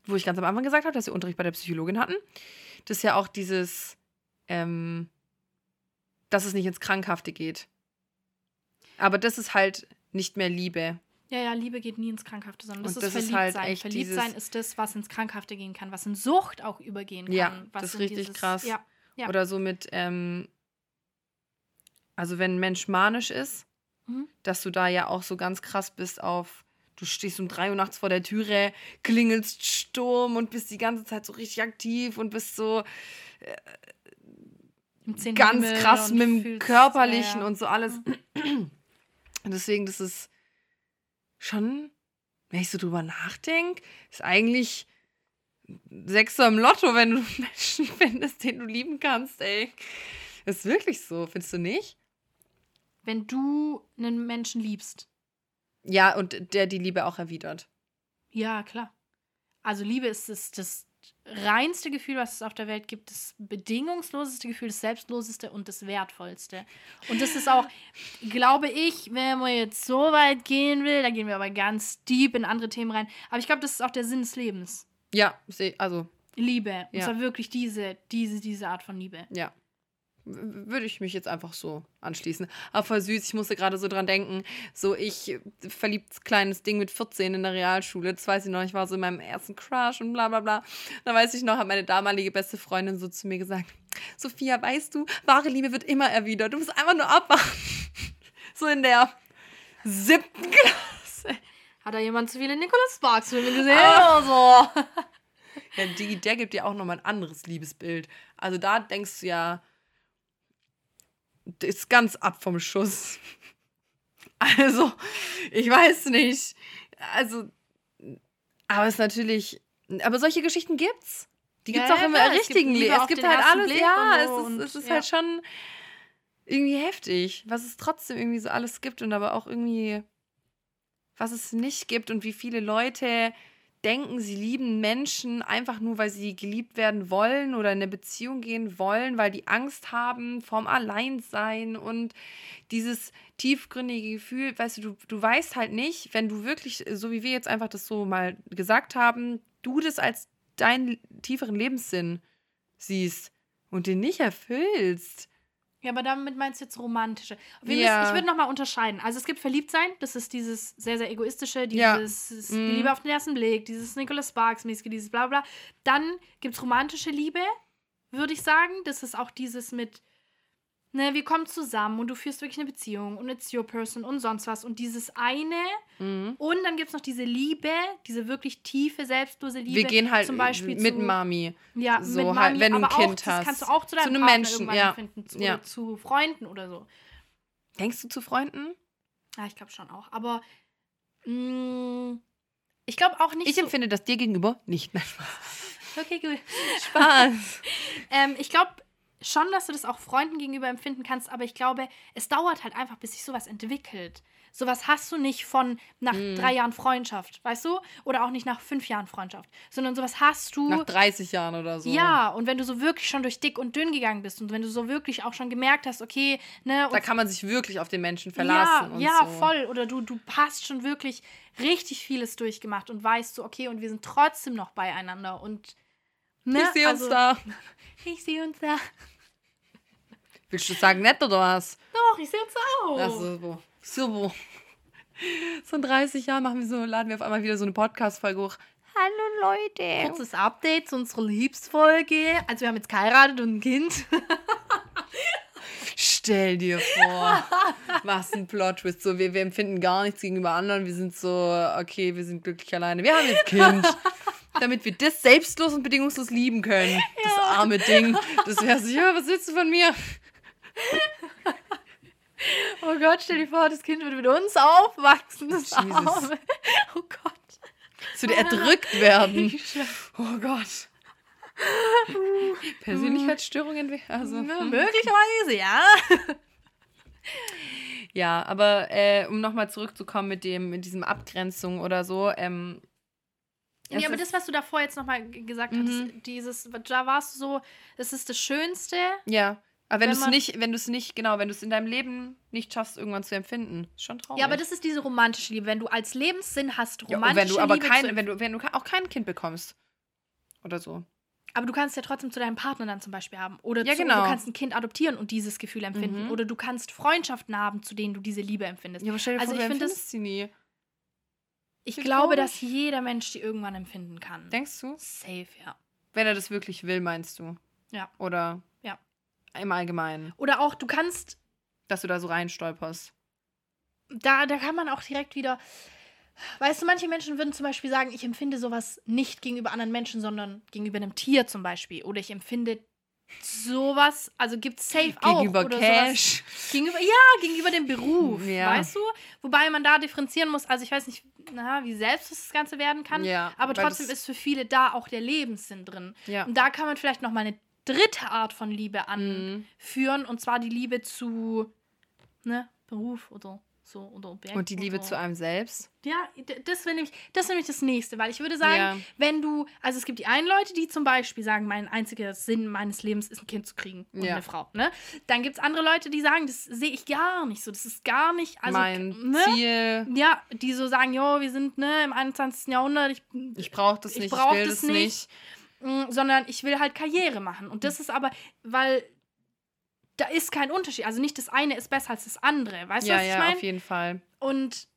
[SPEAKER 1] wo ich ganz am Anfang gesagt habe, dass wir Unterricht bei der Psychologin hatten. Das ist ja auch dieses, ähm, dass es nicht ins Krankhafte geht. Aber das ist halt nicht mehr Liebe.
[SPEAKER 2] Ja, ja, Liebe geht nie ins Krankhafte, sondern das
[SPEAKER 1] Und
[SPEAKER 2] ist
[SPEAKER 1] das ist
[SPEAKER 2] Verliebtsein.
[SPEAKER 1] halt
[SPEAKER 2] Verliebtsein
[SPEAKER 1] dieses-
[SPEAKER 2] ist das, was ins Krankhafte gehen kann, was in Sucht auch übergehen kann.
[SPEAKER 1] Ja,
[SPEAKER 2] was
[SPEAKER 1] das ist richtig krass.
[SPEAKER 2] Ja, ja.
[SPEAKER 1] Oder so mit, ähm, also wenn ein Mensch manisch ist,
[SPEAKER 2] Mhm.
[SPEAKER 1] dass du da ja auch so ganz krass bist auf, du stehst um drei Uhr nachts vor der Türe, klingelst Sturm und bist die ganze Zeit so richtig aktiv und bist so
[SPEAKER 2] zehnten
[SPEAKER 1] ganz
[SPEAKER 2] Himmel
[SPEAKER 1] krass mit dem Körperlichen
[SPEAKER 2] ja, ja.
[SPEAKER 1] und so alles. Und deswegen, das ist schon, wenn ich so drüber nachdenke, ist eigentlich Sechser im Lotto, wenn du einen Menschen findest, den du lieben kannst, ey. Ist wirklich so, findest du nicht?
[SPEAKER 2] Wenn du einen Menschen liebst.
[SPEAKER 1] Ja, und der die Liebe auch erwidert.
[SPEAKER 2] Ja, klar. Also Liebe ist das, das reinste Gefühl, was es auf der Welt gibt, das bedingungsloseste Gefühl, das selbstloseste und das wertvollste. Und das ist auch, glaube ich, wenn man jetzt so weit gehen will, da gehen wir aber ganz deep in andere Themen rein. Aber ich glaube, das ist auch der Sinn des Lebens.
[SPEAKER 1] Ja, also,
[SPEAKER 2] Liebe. Und
[SPEAKER 1] Ja.
[SPEAKER 2] zwar wirklich diese, diese, diese Art von Liebe.
[SPEAKER 1] ja. Würde ich mich jetzt einfach so anschließen. Aber voll süß, ich musste gerade so dran denken. So, ich verliebt kleines Ding mit 14 in der Realschule. Das weiß ich noch, ich war so in meinem ersten Crush und bla bla bla. Da weiß ich noch, hat meine damalige beste Freundin so zu mir gesagt: Sophia, weißt du, wahre Liebe wird immer erwidert. Du musst einfach nur abwarten. So in der siebten Klasse.
[SPEAKER 2] Hat da jemand zu viele Nicholas Sparks Filme gesehen
[SPEAKER 1] Ah.
[SPEAKER 2] oder so?
[SPEAKER 1] Ja, die, der gibt dir auch nochmal ein anderes Liebesbild. Also da denkst du ja, ist ganz ab vom Schuss. Also, ich weiß nicht. Also, aber es ist natürlich. Aber solche Geschichten gibt's. Die gibt's
[SPEAKER 2] Ja,
[SPEAKER 1] auch
[SPEAKER 2] ja,
[SPEAKER 1] im
[SPEAKER 2] es gibt
[SPEAKER 1] richtigen Leben. Es gibt
[SPEAKER 2] den
[SPEAKER 1] halt
[SPEAKER 2] ersten
[SPEAKER 1] alles.
[SPEAKER 2] Blick
[SPEAKER 1] Ja,
[SPEAKER 2] und
[SPEAKER 1] es
[SPEAKER 2] so
[SPEAKER 1] ist, es ist
[SPEAKER 2] ja.
[SPEAKER 1] halt schon irgendwie heftig, was es trotzdem irgendwie so alles gibt und aber auch irgendwie, was es nicht gibt und wie viele Leute denken, sie lieben Menschen einfach nur, weil sie geliebt werden wollen oder in eine Beziehung gehen wollen, weil die Angst haben vorm Alleinsein und dieses tiefgründige Gefühl, weißt du, du, du weißt halt nicht, wenn du wirklich, so wie wir jetzt einfach das so mal gesagt haben, du das als deinen tieferen Lebenssinn siehst und den nicht erfüllst.
[SPEAKER 2] Ja, aber damit meinst du jetzt romantische. Wir
[SPEAKER 1] Ja.
[SPEAKER 2] müssen, ich würde nochmal unterscheiden. Also es gibt Verliebtsein, das ist dieses sehr, sehr egoistische,
[SPEAKER 1] Ja.
[SPEAKER 2] dieses
[SPEAKER 1] Mhm.
[SPEAKER 2] Liebe auf den ersten Blick, dieses Nicholas Sparks-mäßige, dieses bla bla. Dann gibt es romantische Liebe, würde ich sagen. Das ist auch dieses mit, ne, wir kommen zusammen und du führst wirklich eine Beziehung und it's your person und sonst was. Und dieses eine.
[SPEAKER 1] Mhm.
[SPEAKER 2] Und dann gibt es noch diese Liebe, diese wirklich tiefe, selbstlose Liebe.
[SPEAKER 1] Wir gehen halt
[SPEAKER 2] zum Beispiel
[SPEAKER 1] mit
[SPEAKER 2] zu,
[SPEAKER 1] Mami.
[SPEAKER 2] ja,
[SPEAKER 1] so
[SPEAKER 2] mit
[SPEAKER 1] halt,
[SPEAKER 2] Mami,
[SPEAKER 1] wenn du ein
[SPEAKER 2] aber auch,
[SPEAKER 1] Kind
[SPEAKER 2] das
[SPEAKER 1] hast.
[SPEAKER 2] kannst du auch zu deinem
[SPEAKER 1] Zu einem
[SPEAKER 2] Partner
[SPEAKER 1] Menschen,
[SPEAKER 2] irgendwann
[SPEAKER 1] ja.
[SPEAKER 2] empfinden, zu,
[SPEAKER 1] Ja.
[SPEAKER 2] zu Freunden oder so.
[SPEAKER 1] Denkst du zu Freunden?
[SPEAKER 2] Ja, ich glaube schon auch. Aber mh, ich glaube auch nicht.
[SPEAKER 1] Ich
[SPEAKER 2] so,
[SPEAKER 1] empfinde das dir gegenüber nicht. Nein, Spaß.
[SPEAKER 2] Okay, gut.
[SPEAKER 1] Spaß.
[SPEAKER 2] Ähm, ich glaube schon, dass du das auch Freunden gegenüber empfinden kannst, aber ich glaube, es dauert halt einfach, bis sich sowas entwickelt. Sowas hast du nicht von nach
[SPEAKER 1] Mhm.
[SPEAKER 2] drei Jahren Freundschaft, weißt du? Oder auch nicht nach fünf Jahren Freundschaft, sondern sowas hast du.
[SPEAKER 1] Nach 30 Jahren oder so.
[SPEAKER 2] Ja, und wenn du so wirklich schon durch dick und dünn gegangen bist und wenn du so wirklich auch schon gemerkt hast, okay, ne,
[SPEAKER 1] Da kann man sich wirklich auf den Menschen verlassen.
[SPEAKER 2] Ja,
[SPEAKER 1] und
[SPEAKER 2] ja,
[SPEAKER 1] so.
[SPEAKER 2] voll. Oder du, du hast schon wirklich richtig vieles durchgemacht und weißt so, okay, und wir sind trotzdem noch beieinander und ne,
[SPEAKER 1] Ich sehe uns
[SPEAKER 2] also,
[SPEAKER 1] da.
[SPEAKER 2] Ich sehe uns da.
[SPEAKER 1] Willst du sagen nett oder was?
[SPEAKER 2] Doch, ich sehe uns auch.
[SPEAKER 1] Ach so, wo. So, wo. So in 30 Jahren machen wir so, laden wir auf einmal wieder so eine Podcast-Folge hoch. Hallo Leute.
[SPEAKER 2] Kurzes Update zu unserer Liebsfolge. Also wir haben jetzt geheiratet und ein Kind.
[SPEAKER 1] Stell dir vor, was ein Plot-Twist. So, wir, wir empfinden gar nichts gegenüber anderen. Wir sind so, okay, wir sind glücklich alleine. Wir haben jetzt Kind. Damit wir das selbstlos und bedingungslos lieben können. Das arme Ding. Das wäre so, ja, was willst du von mir?
[SPEAKER 2] Oh Gott, stell dir vor, das Kind wird mit uns aufwachsen. Das
[SPEAKER 1] Jesus.
[SPEAKER 2] Arme. Oh Gott.
[SPEAKER 1] Es würde erdrückt werden. Oh Gott. Persönlichkeitsstörungen. Also,
[SPEAKER 2] Ja, möglicherweise, ja.
[SPEAKER 1] Ja, aber äh, um nochmal zurückzukommen mit dem, mit diesem Abgrenzung oder so, ähm,
[SPEAKER 2] Ja, aber das, was du davor jetzt nochmal gesagt
[SPEAKER 1] Mhm.
[SPEAKER 2] hattest, dieses, da warst du so, das ist das Schönste.
[SPEAKER 1] ja. Aber wenn
[SPEAKER 2] Wenn
[SPEAKER 1] du es nicht, wenn du es nicht, genau, wenn du es in deinem Leben nicht schaffst, irgendwann zu empfinden, ist schon traurig.
[SPEAKER 2] Ja, aber das ist diese romantische Liebe. Wenn du als Lebenssinn hast,
[SPEAKER 1] ja,
[SPEAKER 2] romantische
[SPEAKER 1] und wenn du aber
[SPEAKER 2] Liebe
[SPEAKER 1] kein,
[SPEAKER 2] zu,
[SPEAKER 1] wenn du, wenn du auch kein Kind bekommst. Oder so.
[SPEAKER 2] Aber du kannst ja trotzdem zu deinem Partner dann zum Beispiel haben. Oder
[SPEAKER 1] Ja,
[SPEAKER 2] zu,
[SPEAKER 1] genau.
[SPEAKER 2] du kannst ein Kind adoptieren und dieses Gefühl empfinden.
[SPEAKER 1] Mhm.
[SPEAKER 2] Oder du kannst Freundschaften haben, zu denen du diese Liebe empfindest.
[SPEAKER 1] Ja, aber stell dir
[SPEAKER 2] Also
[SPEAKER 1] vor,
[SPEAKER 2] ich
[SPEAKER 1] du
[SPEAKER 2] find das-
[SPEAKER 1] empfindest sie nie.
[SPEAKER 2] Ich glaube, dass jeder Mensch die irgendwann empfinden kann.
[SPEAKER 1] Denkst du?
[SPEAKER 2] Safe, ja.
[SPEAKER 1] Wenn er das wirklich will, meinst du?
[SPEAKER 2] Ja.
[SPEAKER 1] Oder?
[SPEAKER 2] Ja.
[SPEAKER 1] Im Allgemeinen.
[SPEAKER 2] Oder auch, du kannst,
[SPEAKER 1] Dass du da so reinstolperst.
[SPEAKER 2] da, da kann man auch direkt wieder. Weißt du, manche Menschen würden zum Beispiel sagen, ich empfinde sowas nicht gegenüber anderen Menschen, sondern gegenüber einem Tier zum Beispiel. Oder ich empfinde sowas, also gibt es safe auch.
[SPEAKER 1] Gegenüber
[SPEAKER 2] oder
[SPEAKER 1] Cash.
[SPEAKER 2] Sowas, gegenüber, ja, gegenüber dem Beruf,
[SPEAKER 1] Ja.
[SPEAKER 2] weißt du? Wobei man da differenzieren muss, also ich weiß nicht, na, wie selbst das Ganze werden kann,
[SPEAKER 1] Ja,
[SPEAKER 2] aber trotzdem ist für viele da auch der Lebenssinn drin.
[SPEAKER 1] Ja.
[SPEAKER 2] Und da kann man vielleicht noch mal eine dritte Art von Liebe
[SPEAKER 1] Mhm.
[SPEAKER 2] anführen, und zwar die Liebe zu ne, Beruf oder so oder Objekt
[SPEAKER 1] Und die Liebe
[SPEAKER 2] oder,
[SPEAKER 1] zu einem selbst.
[SPEAKER 2] ja, das wäre nämlich, das wär nämlich das nächste, weil ich würde sagen,
[SPEAKER 1] Ja.
[SPEAKER 2] wenn du, also es gibt die einen Leute, die zum Beispiel sagen, mein einziger Sinn meines Lebens ist ein Kind zu kriegen und
[SPEAKER 1] Ja.
[SPEAKER 2] eine Frau, ne? Dann gibt es andere Leute, die sagen, das sehe ich gar nicht so, das ist gar nicht, also,
[SPEAKER 1] mein
[SPEAKER 2] ne?
[SPEAKER 1] Ziel.
[SPEAKER 2] Ja, die so sagen, jo, wir sind ne, im 21. Jahrhundert, ich,
[SPEAKER 1] Ich brauche das
[SPEAKER 2] Ich
[SPEAKER 1] nicht,
[SPEAKER 2] brauch
[SPEAKER 1] ich will
[SPEAKER 2] das
[SPEAKER 1] das nicht.
[SPEAKER 2] nicht. Mm, sondern ich will halt Karriere machen. Und das ist aber, weil da ist kein Unterschied. Also nicht das eine ist besser als das andere. Weißt du,
[SPEAKER 1] ja,
[SPEAKER 2] was ich
[SPEAKER 1] ja,
[SPEAKER 2] meine?
[SPEAKER 1] auf jeden Fall.
[SPEAKER 2] Und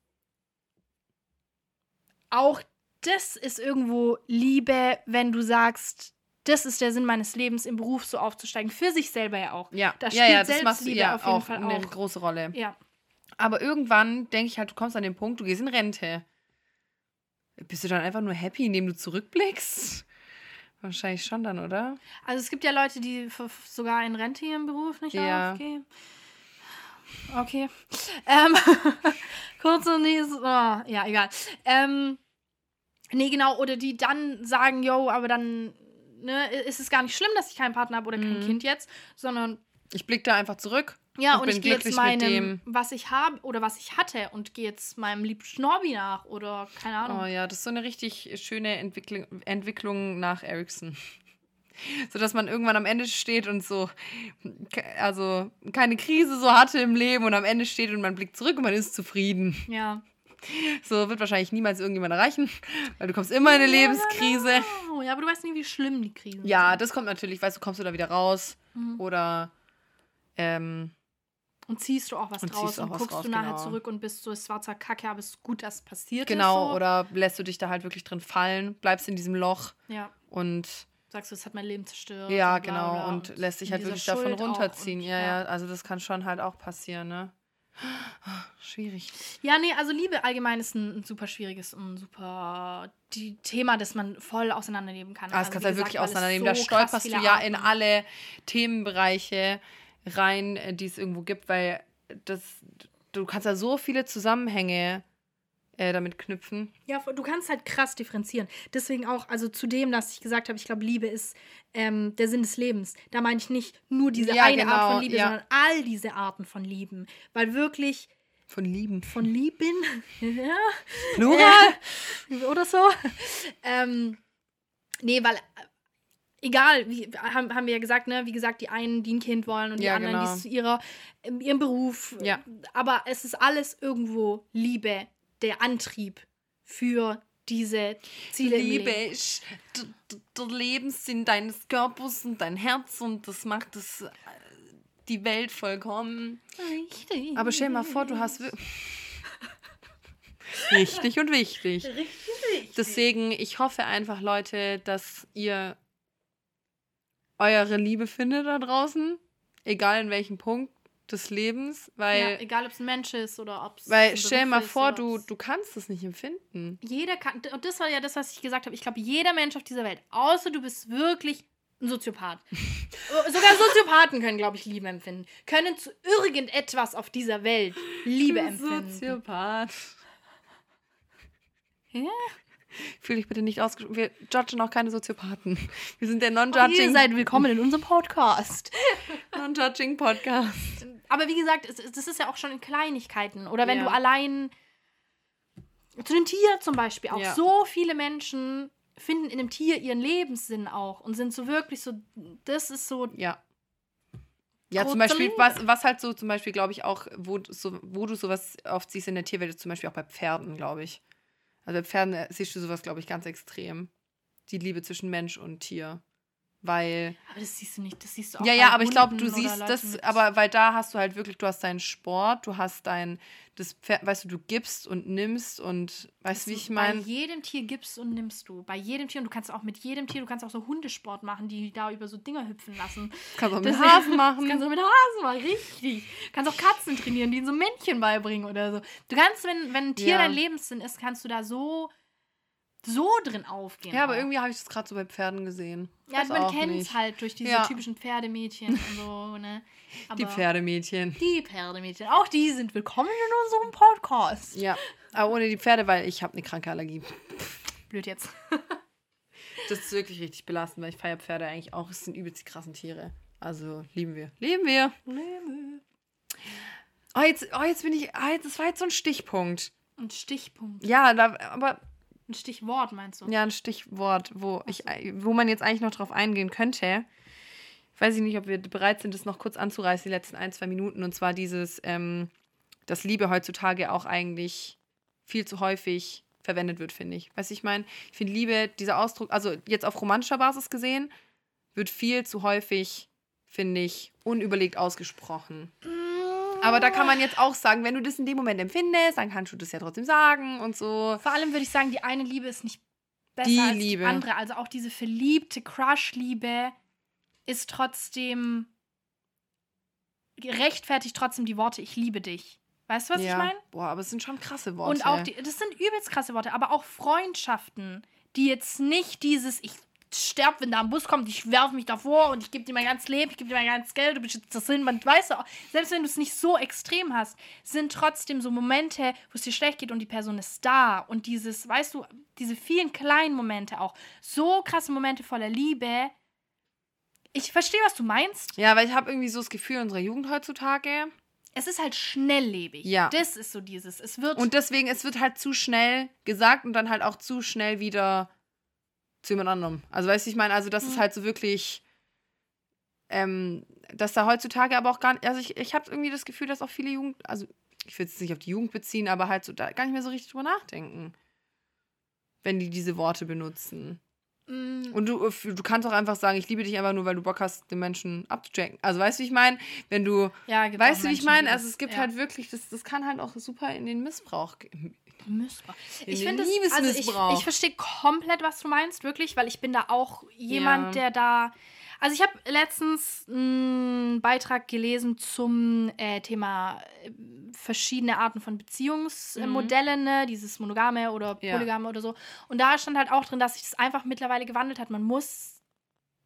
[SPEAKER 2] auch das ist irgendwo Liebe, wenn du sagst, das ist der Sinn meines Lebens, im Beruf so aufzusteigen. Für sich selber ja auch.
[SPEAKER 1] Ja,
[SPEAKER 2] Da
[SPEAKER 1] ja, ja,
[SPEAKER 2] spielt
[SPEAKER 1] das machst
[SPEAKER 2] Selbstliebe
[SPEAKER 1] ja
[SPEAKER 2] auf jeden
[SPEAKER 1] auch
[SPEAKER 2] Fall
[SPEAKER 1] eine
[SPEAKER 2] auch.
[SPEAKER 1] große Rolle.
[SPEAKER 2] Ja.
[SPEAKER 1] Aber irgendwann denke ich halt, du kommst an den Punkt, du gehst in Rente. Bist du dann einfach nur happy, indem du zurückblickst? Wahrscheinlich schon dann, oder?
[SPEAKER 2] Also es gibt ja Leute, die sogar in Rente ihren Beruf nicht
[SPEAKER 1] Ja.
[SPEAKER 2] aufgeben. Okay. Ähm, kurz und nächstes. Oh, ja, egal. Ähm, nee, genau. Oder die dann sagen, yo, aber dann ne, ist es gar nicht schlimm, dass ich keinen Partner habe oder kein
[SPEAKER 1] Mhm.
[SPEAKER 2] Kind jetzt, sondern
[SPEAKER 1] Ich blicke da einfach zurück.
[SPEAKER 2] Ja,
[SPEAKER 1] Und
[SPEAKER 2] und, ich gehe jetzt meinem, was ich habe oder was ich hatte und gehe jetzt meinem lieben Schnorbi nach oder keine Ahnung.
[SPEAKER 1] Oh ja, das ist so eine richtig schöne Entwicklung, Entwicklung nach Ericsson. So dass man irgendwann am Ende steht und so, also keine Krise so hatte im Leben und am Ende steht und man blickt zurück und man ist zufrieden.
[SPEAKER 2] Ja.
[SPEAKER 1] So wird wahrscheinlich niemals irgendjemand erreichen, weil du kommst immer in eine Lebenskrise.
[SPEAKER 2] Oh, ja, aber du weißt nie, wie schlimm die Krisen
[SPEAKER 1] Ja,
[SPEAKER 2] sind.
[SPEAKER 1] das kommt natürlich, weißt du, kommst du da wieder raus
[SPEAKER 2] Mhm.
[SPEAKER 1] oder ähm,
[SPEAKER 2] Und ziehst du auch was
[SPEAKER 1] Und
[SPEAKER 2] draus
[SPEAKER 1] auch
[SPEAKER 2] und
[SPEAKER 1] was
[SPEAKER 2] guckst
[SPEAKER 1] raus,
[SPEAKER 2] du nachher
[SPEAKER 1] genau.
[SPEAKER 2] zurück und bist so, es war zwar kacke, aber es ist gut, dass es passiert
[SPEAKER 1] genau,
[SPEAKER 2] ist. So.
[SPEAKER 1] oder lässt du dich da halt wirklich drin fallen, bleibst in diesem Loch
[SPEAKER 2] Ja,
[SPEAKER 1] und
[SPEAKER 2] sagst du, es hat mein Leben zerstört.
[SPEAKER 1] ja,
[SPEAKER 2] und bla,
[SPEAKER 1] genau,
[SPEAKER 2] bla.
[SPEAKER 1] und lässt sich
[SPEAKER 2] in
[SPEAKER 1] halt wirklich davon
[SPEAKER 2] Schuld auch
[SPEAKER 1] runterziehen.
[SPEAKER 2] und-
[SPEAKER 1] ja, ja, also das kann schon halt auch passieren, ne? Schwierig.
[SPEAKER 2] Ja, nee, also Liebe allgemein ist ein, ein super schwieriges und super die Thema, das man voll auseinandernehmen kann.
[SPEAKER 1] Ah, das
[SPEAKER 2] Also,
[SPEAKER 1] kannst du halt wirklich auseinandernehmen.
[SPEAKER 2] so
[SPEAKER 1] da stolperst du ja in alle Themenbereiche rein, äh, die es irgendwo gibt, weil das, du kannst ja so viele Zusammenhänge äh, damit knüpfen.
[SPEAKER 2] Ja, du kannst halt krass differenzieren. Deswegen auch, also zu dem, dass ich gesagt habe, ich glaube, Liebe ist ähm, der Sinn des Lebens. Da meine ich nicht nur diese
[SPEAKER 1] Ja,
[SPEAKER 2] eine Art
[SPEAKER 1] genau,
[SPEAKER 2] von Liebe,
[SPEAKER 1] ja.
[SPEAKER 2] sondern all diese Arten von Lieben. Weil wirklich
[SPEAKER 1] Von Lieben.
[SPEAKER 2] von Lieben, ja,
[SPEAKER 1] Plural?
[SPEAKER 2] oder so. Ähm, nee, weil, egal, wie, haben, haben wir ja gesagt, ne, wie gesagt, die einen, die ein Kind wollen und die
[SPEAKER 1] Ja,
[SPEAKER 2] anderen,
[SPEAKER 1] genau.
[SPEAKER 2] die es zu ihrer, ähm, ihrem Beruf.
[SPEAKER 1] Ja.
[SPEAKER 2] Aber es ist alles irgendwo Liebe, der Antrieb für diese Ziele
[SPEAKER 1] Liebe ist der Lebenssinn deines Körpers und dein Herz und das macht das, äh, die Welt vollkommen.
[SPEAKER 2] Richtig.
[SPEAKER 1] Aber stell dir mal vor, du hast. Richtig und wichtig.
[SPEAKER 2] Richtig.
[SPEAKER 1] Deswegen, ich hoffe einfach, Leute, dass ihr eure Liebe findet da draußen. Egal in welchem Punkt des Lebens.
[SPEAKER 2] ja,
[SPEAKER 1] Weil,
[SPEAKER 2] egal, ob es ein Mensch ist oder ob es.
[SPEAKER 1] weil stell mal vor, du, du kannst es nicht empfinden.
[SPEAKER 2] Jeder kann, und das war ja das, was ich gesagt habe. Ich glaube, jeder Mensch auf dieser Welt, außer du bist wirklich ein Soziopath. Sogar Soziopathen können, glaube ich, Liebe empfinden. Können zu irgendetwas auf dieser Welt Liebe empfinden.
[SPEAKER 1] Soziopath.
[SPEAKER 2] Ja?
[SPEAKER 1] Fühl dich bitte nicht ausgesprochen. Wir judgen auch keine Soziopathen. Wir sind der
[SPEAKER 2] Ihr
[SPEAKER 1] non-judging
[SPEAKER 2] seid willkommen in unserem Podcast.
[SPEAKER 1] non Podcast.
[SPEAKER 2] Aber wie gesagt, es, es- das ist ja auch schon in Kleinigkeiten. Oder wenn
[SPEAKER 1] Ja.
[SPEAKER 2] du allein zu einem Tier zum Beispiel auch.
[SPEAKER 1] Ja.
[SPEAKER 2] So viele Menschen finden in einem Tier ihren Lebenssinn auch und sind so wirklich so, das ist so,
[SPEAKER 1] Ja. Ja, zum Beispiel, was, was halt so, zum Beispiel, glaube ich, auch, wo, du so, wo du sowas oft siehst in der Tierwelt, ist zum Beispiel auch bei Pferden, glaube ich. Also bei Pferden äh, siehst du sowas, glaube ich, ganz extrem. Die Liebe zwischen Mensch und Tier. Weil.
[SPEAKER 2] aber das siehst du nicht, das siehst du auch
[SPEAKER 1] Ja, ja, aber ich glaube,
[SPEAKER 2] Hunden
[SPEAKER 1] du siehst das, aber weil da hast du halt wirklich, du hast deinen Sport, du hast dein, das Pferd, weißt du, du gibst und nimmst und weißt du, wie ich meine?
[SPEAKER 2] Bei jedem Tier gibst und nimmst du. Bei jedem Tier. Und du kannst auch mit jedem Tier, du kannst auch so Hundesport machen, die da über so Dinger hüpfen lassen.
[SPEAKER 1] Kannst auch mit
[SPEAKER 2] Das-
[SPEAKER 1] Hasen machen.
[SPEAKER 2] kannst du mit Hasen machen, richtig. Du kannst auch Katzen trainieren, die ihnen so Männchen beibringen oder so. Du kannst, wenn, wenn ein Tier
[SPEAKER 1] Ja.
[SPEAKER 2] dein Lebenssinn ist, kannst du da so, so drin aufgehen.
[SPEAKER 1] Ja, aber
[SPEAKER 2] auch.
[SPEAKER 1] irgendwie habe ich das gerade so bei Pferden gesehen.
[SPEAKER 2] Ja,
[SPEAKER 1] Weiß
[SPEAKER 2] man kennt es halt durch diese
[SPEAKER 1] Ja.
[SPEAKER 2] typischen Pferdemädchen und so, ne? Aber
[SPEAKER 1] Die Pferdemädchen.
[SPEAKER 2] Die Pferdemädchen. Auch die sind willkommen in unserem Podcast.
[SPEAKER 1] Ja, aber ohne die Pferde, weil ich habe eine kranke Allergie.
[SPEAKER 2] Blöd jetzt.
[SPEAKER 1] Das ist wirklich richtig belastend, weil ich feiere Pferde eigentlich auch. Es sind übelst die krassen Tiere. Also lieben wir. Lieben wir. Oh, jetzt, oh, jetzt bin ich. Ah, jetzt, das war jetzt so ein Stichpunkt.
[SPEAKER 2] Ein Stichpunkt.
[SPEAKER 1] Ja, da, aber
[SPEAKER 2] Ein Stichwort meinst du?
[SPEAKER 1] ja, ein Stichwort, wo, ich, wo man jetzt eigentlich noch drauf eingehen könnte. Weiß ich nicht, ob wir bereit sind, das noch kurz anzureißen, die letzten ein, zwei Minuten. Und zwar dieses, ähm, dass Liebe heutzutage auch eigentlich viel zu häufig verwendet wird, finde ich. Weißt du, ich meine, ich finde Liebe, dieser Ausdruck, also jetzt auf romantischer Basis gesehen, wird viel zu häufig finde ich, unüberlegt ausgesprochen. Aber da kann man jetzt auch sagen, wenn du das in dem Moment empfindest, dann kannst du das ja trotzdem sagen und so.
[SPEAKER 2] Vor allem würde ich sagen, die eine Liebe ist nicht besser
[SPEAKER 1] Die
[SPEAKER 2] als
[SPEAKER 1] Liebe.
[SPEAKER 2] die andere. Also auch diese verliebte Crush-Liebe ist trotzdem rechtfertigt trotzdem die Worte ich liebe dich. Weißt du, was
[SPEAKER 1] ja.
[SPEAKER 2] ich meine?
[SPEAKER 1] Boah, aber es sind schon krasse Worte.
[SPEAKER 2] Und auch die, das sind übelst krasse Worte, aber auch Freundschaften, die jetzt nicht dieses, ich sterb, wenn da ein Bus kommt, ich werfe mich davor und ich gebe dir mein ganzes Leben, ich gebe dir mein ganzes Geld, du bist jetzt das Sinn, man weiß auch, selbst wenn du es nicht so extrem hast, sind trotzdem so Momente, wo es dir schlecht geht und die Person ist da und dieses, weißt du, diese vielen kleinen Momente auch, so krasse Momente voller Liebe. Ich verstehe, was du meinst.
[SPEAKER 1] Ja, weil ich habe irgendwie so das Gefühl, unsere Jugend heutzutage.
[SPEAKER 2] Es ist halt schnelllebig.
[SPEAKER 1] Ja.
[SPEAKER 2] Das ist so dieses. Es wird.
[SPEAKER 1] Und deswegen, es wird halt zu schnell gesagt und dann halt auch zu schnell wieder zu jemand anderem. Also, weißt du, ich meine, also, das ist
[SPEAKER 2] Mhm.
[SPEAKER 1] halt so wirklich. Ähm, dass da heutzutage aber auch gar nicht. Also, ich, ich habe irgendwie das Gefühl, dass auch viele Jugend. Also, ich will es nicht auf die Jugend beziehen, aber halt so da gar nicht mehr so richtig drüber nachdenken. Wenn die diese Worte benutzen.
[SPEAKER 2] Mm,
[SPEAKER 1] Und du, du kannst auch einfach sagen, ich liebe dich einfach nur, weil du Bock hast, den Menschen abzuchecken. Also weißt du, wie ich meine? Wenn du,
[SPEAKER 2] ja,
[SPEAKER 1] weißt du, wie ich meine? Also es gibt
[SPEAKER 2] ja.
[SPEAKER 1] halt wirklich, das, das kann halt auch super in den Missbrauch gehen.
[SPEAKER 2] Missbrauch. Ich finde es, also ich, ich verstehe komplett, was du meinst, wirklich, weil ich bin da auch jemand,
[SPEAKER 1] Ja.
[SPEAKER 2] der da. Also ich habe letztens einen Beitrag gelesen zum äh, Thema äh, verschiedene Arten von Beziehungsmodellen, ne? dieses monogame oder
[SPEAKER 1] Ja.
[SPEAKER 2] polygame oder so. Und da stand halt auch drin, dass sich das einfach mittlerweile gewandelt hat. Man muss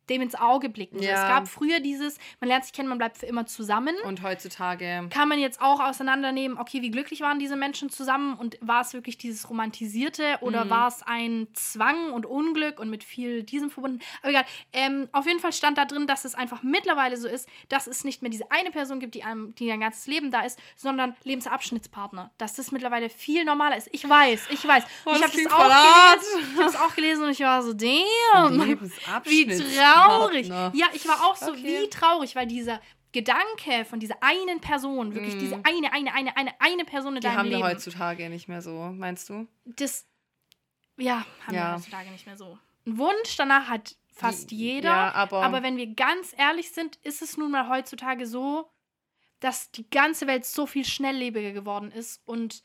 [SPEAKER 2] dem ins Auge blicken.
[SPEAKER 1] Ja.
[SPEAKER 2] Es gab früher dieses, man lernt sich kennen, man bleibt für immer zusammen
[SPEAKER 1] Und heutzutage.
[SPEAKER 2] kann man jetzt auch auseinandernehmen, okay, wie glücklich waren diese Menschen zusammen und war es wirklich dieses Romantisierte oder
[SPEAKER 1] Mhm.
[SPEAKER 2] war es ein Zwang und Unglück und mit viel diesem verbunden? Aber egal, ähm, auf jeden Fall stand da drin, dass es einfach mittlerweile so ist, dass es nicht mehr diese eine Person gibt, die einem die ein ganzes Leben da ist, sondern Lebensabschnittspartner. Dass das mittlerweile viel normaler ist. Ich weiß, ich weiß.
[SPEAKER 1] Oh,
[SPEAKER 2] Und ich habe das, auch gelesen. Ich habe es auch gelesen und ich war so, damn. Wie
[SPEAKER 1] Lebensabschnittspartner.
[SPEAKER 2] Traurig. Ja, ich war auch so
[SPEAKER 1] Okay.
[SPEAKER 2] wie traurig, weil dieser Gedanke von dieser einen Person, wirklich
[SPEAKER 1] Mhm.
[SPEAKER 2] diese eine, eine, eine, eine, eine Person in
[SPEAKER 1] Die
[SPEAKER 2] deinem
[SPEAKER 1] haben wir
[SPEAKER 2] Leben,
[SPEAKER 1] heutzutage nicht mehr so, meinst du?
[SPEAKER 2] das, ja, haben wir
[SPEAKER 1] Ja.
[SPEAKER 2] heutzutage nicht mehr so. Ein Wunsch danach hat fast
[SPEAKER 1] Die-
[SPEAKER 2] jeder,
[SPEAKER 1] ja, aber-
[SPEAKER 2] aber wenn wir ganz ehrlich sind, ist es nun mal heutzutage so, dass die ganze Welt so viel schnelllebiger geworden ist und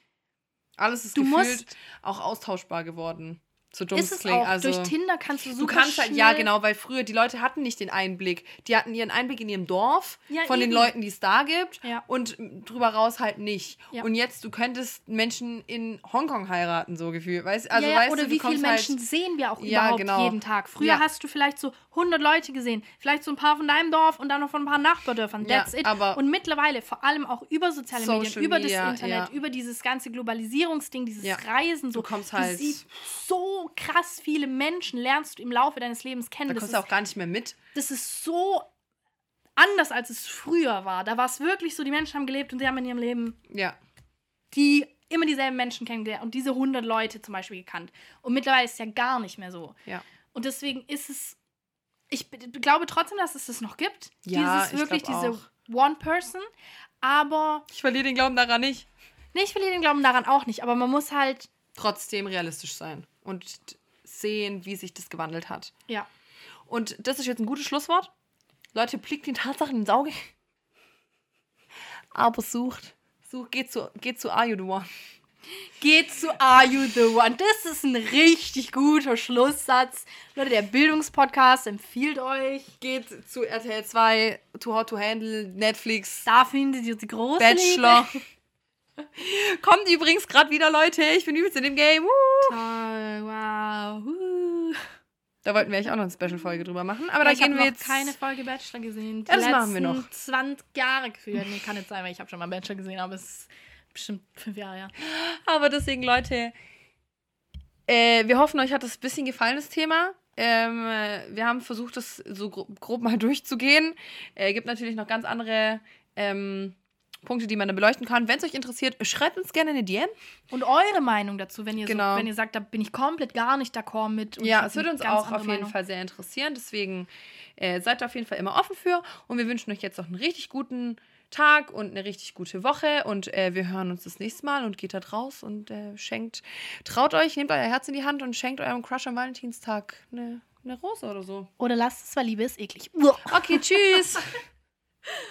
[SPEAKER 1] Alles ist
[SPEAKER 2] Du
[SPEAKER 1] gefühlt
[SPEAKER 2] musst-
[SPEAKER 1] auch austauschbar geworden. So dumm
[SPEAKER 2] ist
[SPEAKER 1] es klingt.
[SPEAKER 2] auch.
[SPEAKER 1] Also,
[SPEAKER 2] Durch Tinder kannst du
[SPEAKER 1] Du
[SPEAKER 2] super
[SPEAKER 1] kannst halt, ja genau, weil früher die Leute hatten nicht den Einblick. Die hatten ihren Einblick in ihrem Dorf,
[SPEAKER 2] Ja,
[SPEAKER 1] von den
[SPEAKER 2] eben.
[SPEAKER 1] Leuten, die es da gibt
[SPEAKER 2] Ja.
[SPEAKER 1] und drüber raus halt nicht.
[SPEAKER 2] Ja.
[SPEAKER 1] Und jetzt, du könntest Menschen in Hongkong heiraten, so gefühlt. Weißt, also, weißt
[SPEAKER 2] oder
[SPEAKER 1] du, du
[SPEAKER 2] wie viele
[SPEAKER 1] kommst
[SPEAKER 2] Menschen
[SPEAKER 1] halt,
[SPEAKER 2] sehen wir auch überhaupt
[SPEAKER 1] genau.
[SPEAKER 2] jeden Tag? Früher hast du vielleicht so 100 Leute gesehen, vielleicht so ein paar von deinem Dorf und dann noch von ein paar Nachbardörfern.
[SPEAKER 1] Ja,
[SPEAKER 2] That's it.
[SPEAKER 1] aber-
[SPEAKER 2] und mittlerweile vor allem auch über soziale Medien,
[SPEAKER 1] Social
[SPEAKER 2] über
[SPEAKER 1] Media,
[SPEAKER 2] das Internet,
[SPEAKER 1] ja.
[SPEAKER 2] über dieses ganze Globalisierungsding, dieses
[SPEAKER 1] Ja.
[SPEAKER 2] Reisen. So,
[SPEAKER 1] Du kommst halt-
[SPEAKER 2] siehst so krass viele Menschen, lernst du im Laufe deines Lebens kennen.
[SPEAKER 1] da
[SPEAKER 2] Das
[SPEAKER 1] kommst du auch gar nicht mehr mit.
[SPEAKER 2] das ist so anders, als es früher war. Da war es wirklich so, die Menschen haben gelebt und sie haben in ihrem Leben
[SPEAKER 1] Ja.
[SPEAKER 2] die immer dieselben Menschen kennengelernt und diese 100 Leute zum Beispiel gekannt. Und mittlerweile ist es ja gar nicht mehr so.
[SPEAKER 1] Ja.
[SPEAKER 2] Und deswegen ist es, ich glaube trotzdem, dass es das noch gibt.
[SPEAKER 1] Ja,
[SPEAKER 2] Dieses
[SPEAKER 1] ich
[SPEAKER 2] wirklich diese One-Person. Aber,
[SPEAKER 1] Ich verliere den Glauben daran nicht.
[SPEAKER 2] nee, ich verliere den Glauben daran auch nicht. Aber man muss halt,
[SPEAKER 1] Trotzdem realistisch sein und sehen, wie sich das gewandelt hat.
[SPEAKER 2] ja.
[SPEAKER 1] Und das ist jetzt ein gutes Schlusswort. Leute, blickt den Tatsachen ins Auge. Aber sucht. Sucht, geht zu, geht zu Are You the One.
[SPEAKER 2] Geht zu Are You the One. Das ist ein richtig guter Schlusssatz. Leute, der Bildungspodcast empfiehlt euch.
[SPEAKER 1] Geht zu RTL 2, Too Hot to Handle, Netflix,
[SPEAKER 2] Da findet ihr die große
[SPEAKER 1] Bachelor.
[SPEAKER 2] Liebe.
[SPEAKER 1] Kommt übrigens gerade wieder, Leute. Ich bin übelst in dem Game.
[SPEAKER 2] Toll, wow. Uh.
[SPEAKER 1] Da wollten wir eigentlich auch noch eine Special-Folge drüber machen. Aber da
[SPEAKER 2] ich habe
[SPEAKER 1] gehen wir
[SPEAKER 2] noch
[SPEAKER 1] jetzt.
[SPEAKER 2] keine Folge Bachelor gesehen. Die
[SPEAKER 1] Ja, das machen wir noch.
[SPEAKER 2] 20 Jahre gefühlt. Nee, kann nicht sein, weil ich habe schon mal Bachelor gesehen, aber es bestimmt fünf Jahre, ja.
[SPEAKER 1] Aber deswegen, Leute, äh, wir hoffen, euch hat das ein bisschen gefallen, das Thema. Ähm, äh, wir haben versucht, das so grob, grob mal durchzugehen. Äh, gibt natürlich noch ganz andere ähm, Punkte, die man dann beleuchten kann. Wenn es euch interessiert, schreibt uns gerne eine DM.
[SPEAKER 2] Und eure Meinung dazu, wenn ihr,
[SPEAKER 1] Genau.
[SPEAKER 2] so, wenn ihr sagt, da bin ich komplett gar nicht d'accord mit.
[SPEAKER 1] Ja, es würde uns auch auf jeden
[SPEAKER 2] Meinung.
[SPEAKER 1] Fall sehr interessieren. Deswegen äh, seid auf jeden Fall immer offen für. Und wir wünschen euch jetzt noch einen richtig guten Tag und eine richtig gute Woche. Und äh, wir hören uns das nächste Mal und geht da raus und äh, schenkt, traut euch, nehmt euer Herz in die Hand und schenkt eurem Crush am Valentinstag eine Eine Rose oder so.
[SPEAKER 2] Oder lasst es, weil Liebe ist eklig.
[SPEAKER 1] Okay, tschüss.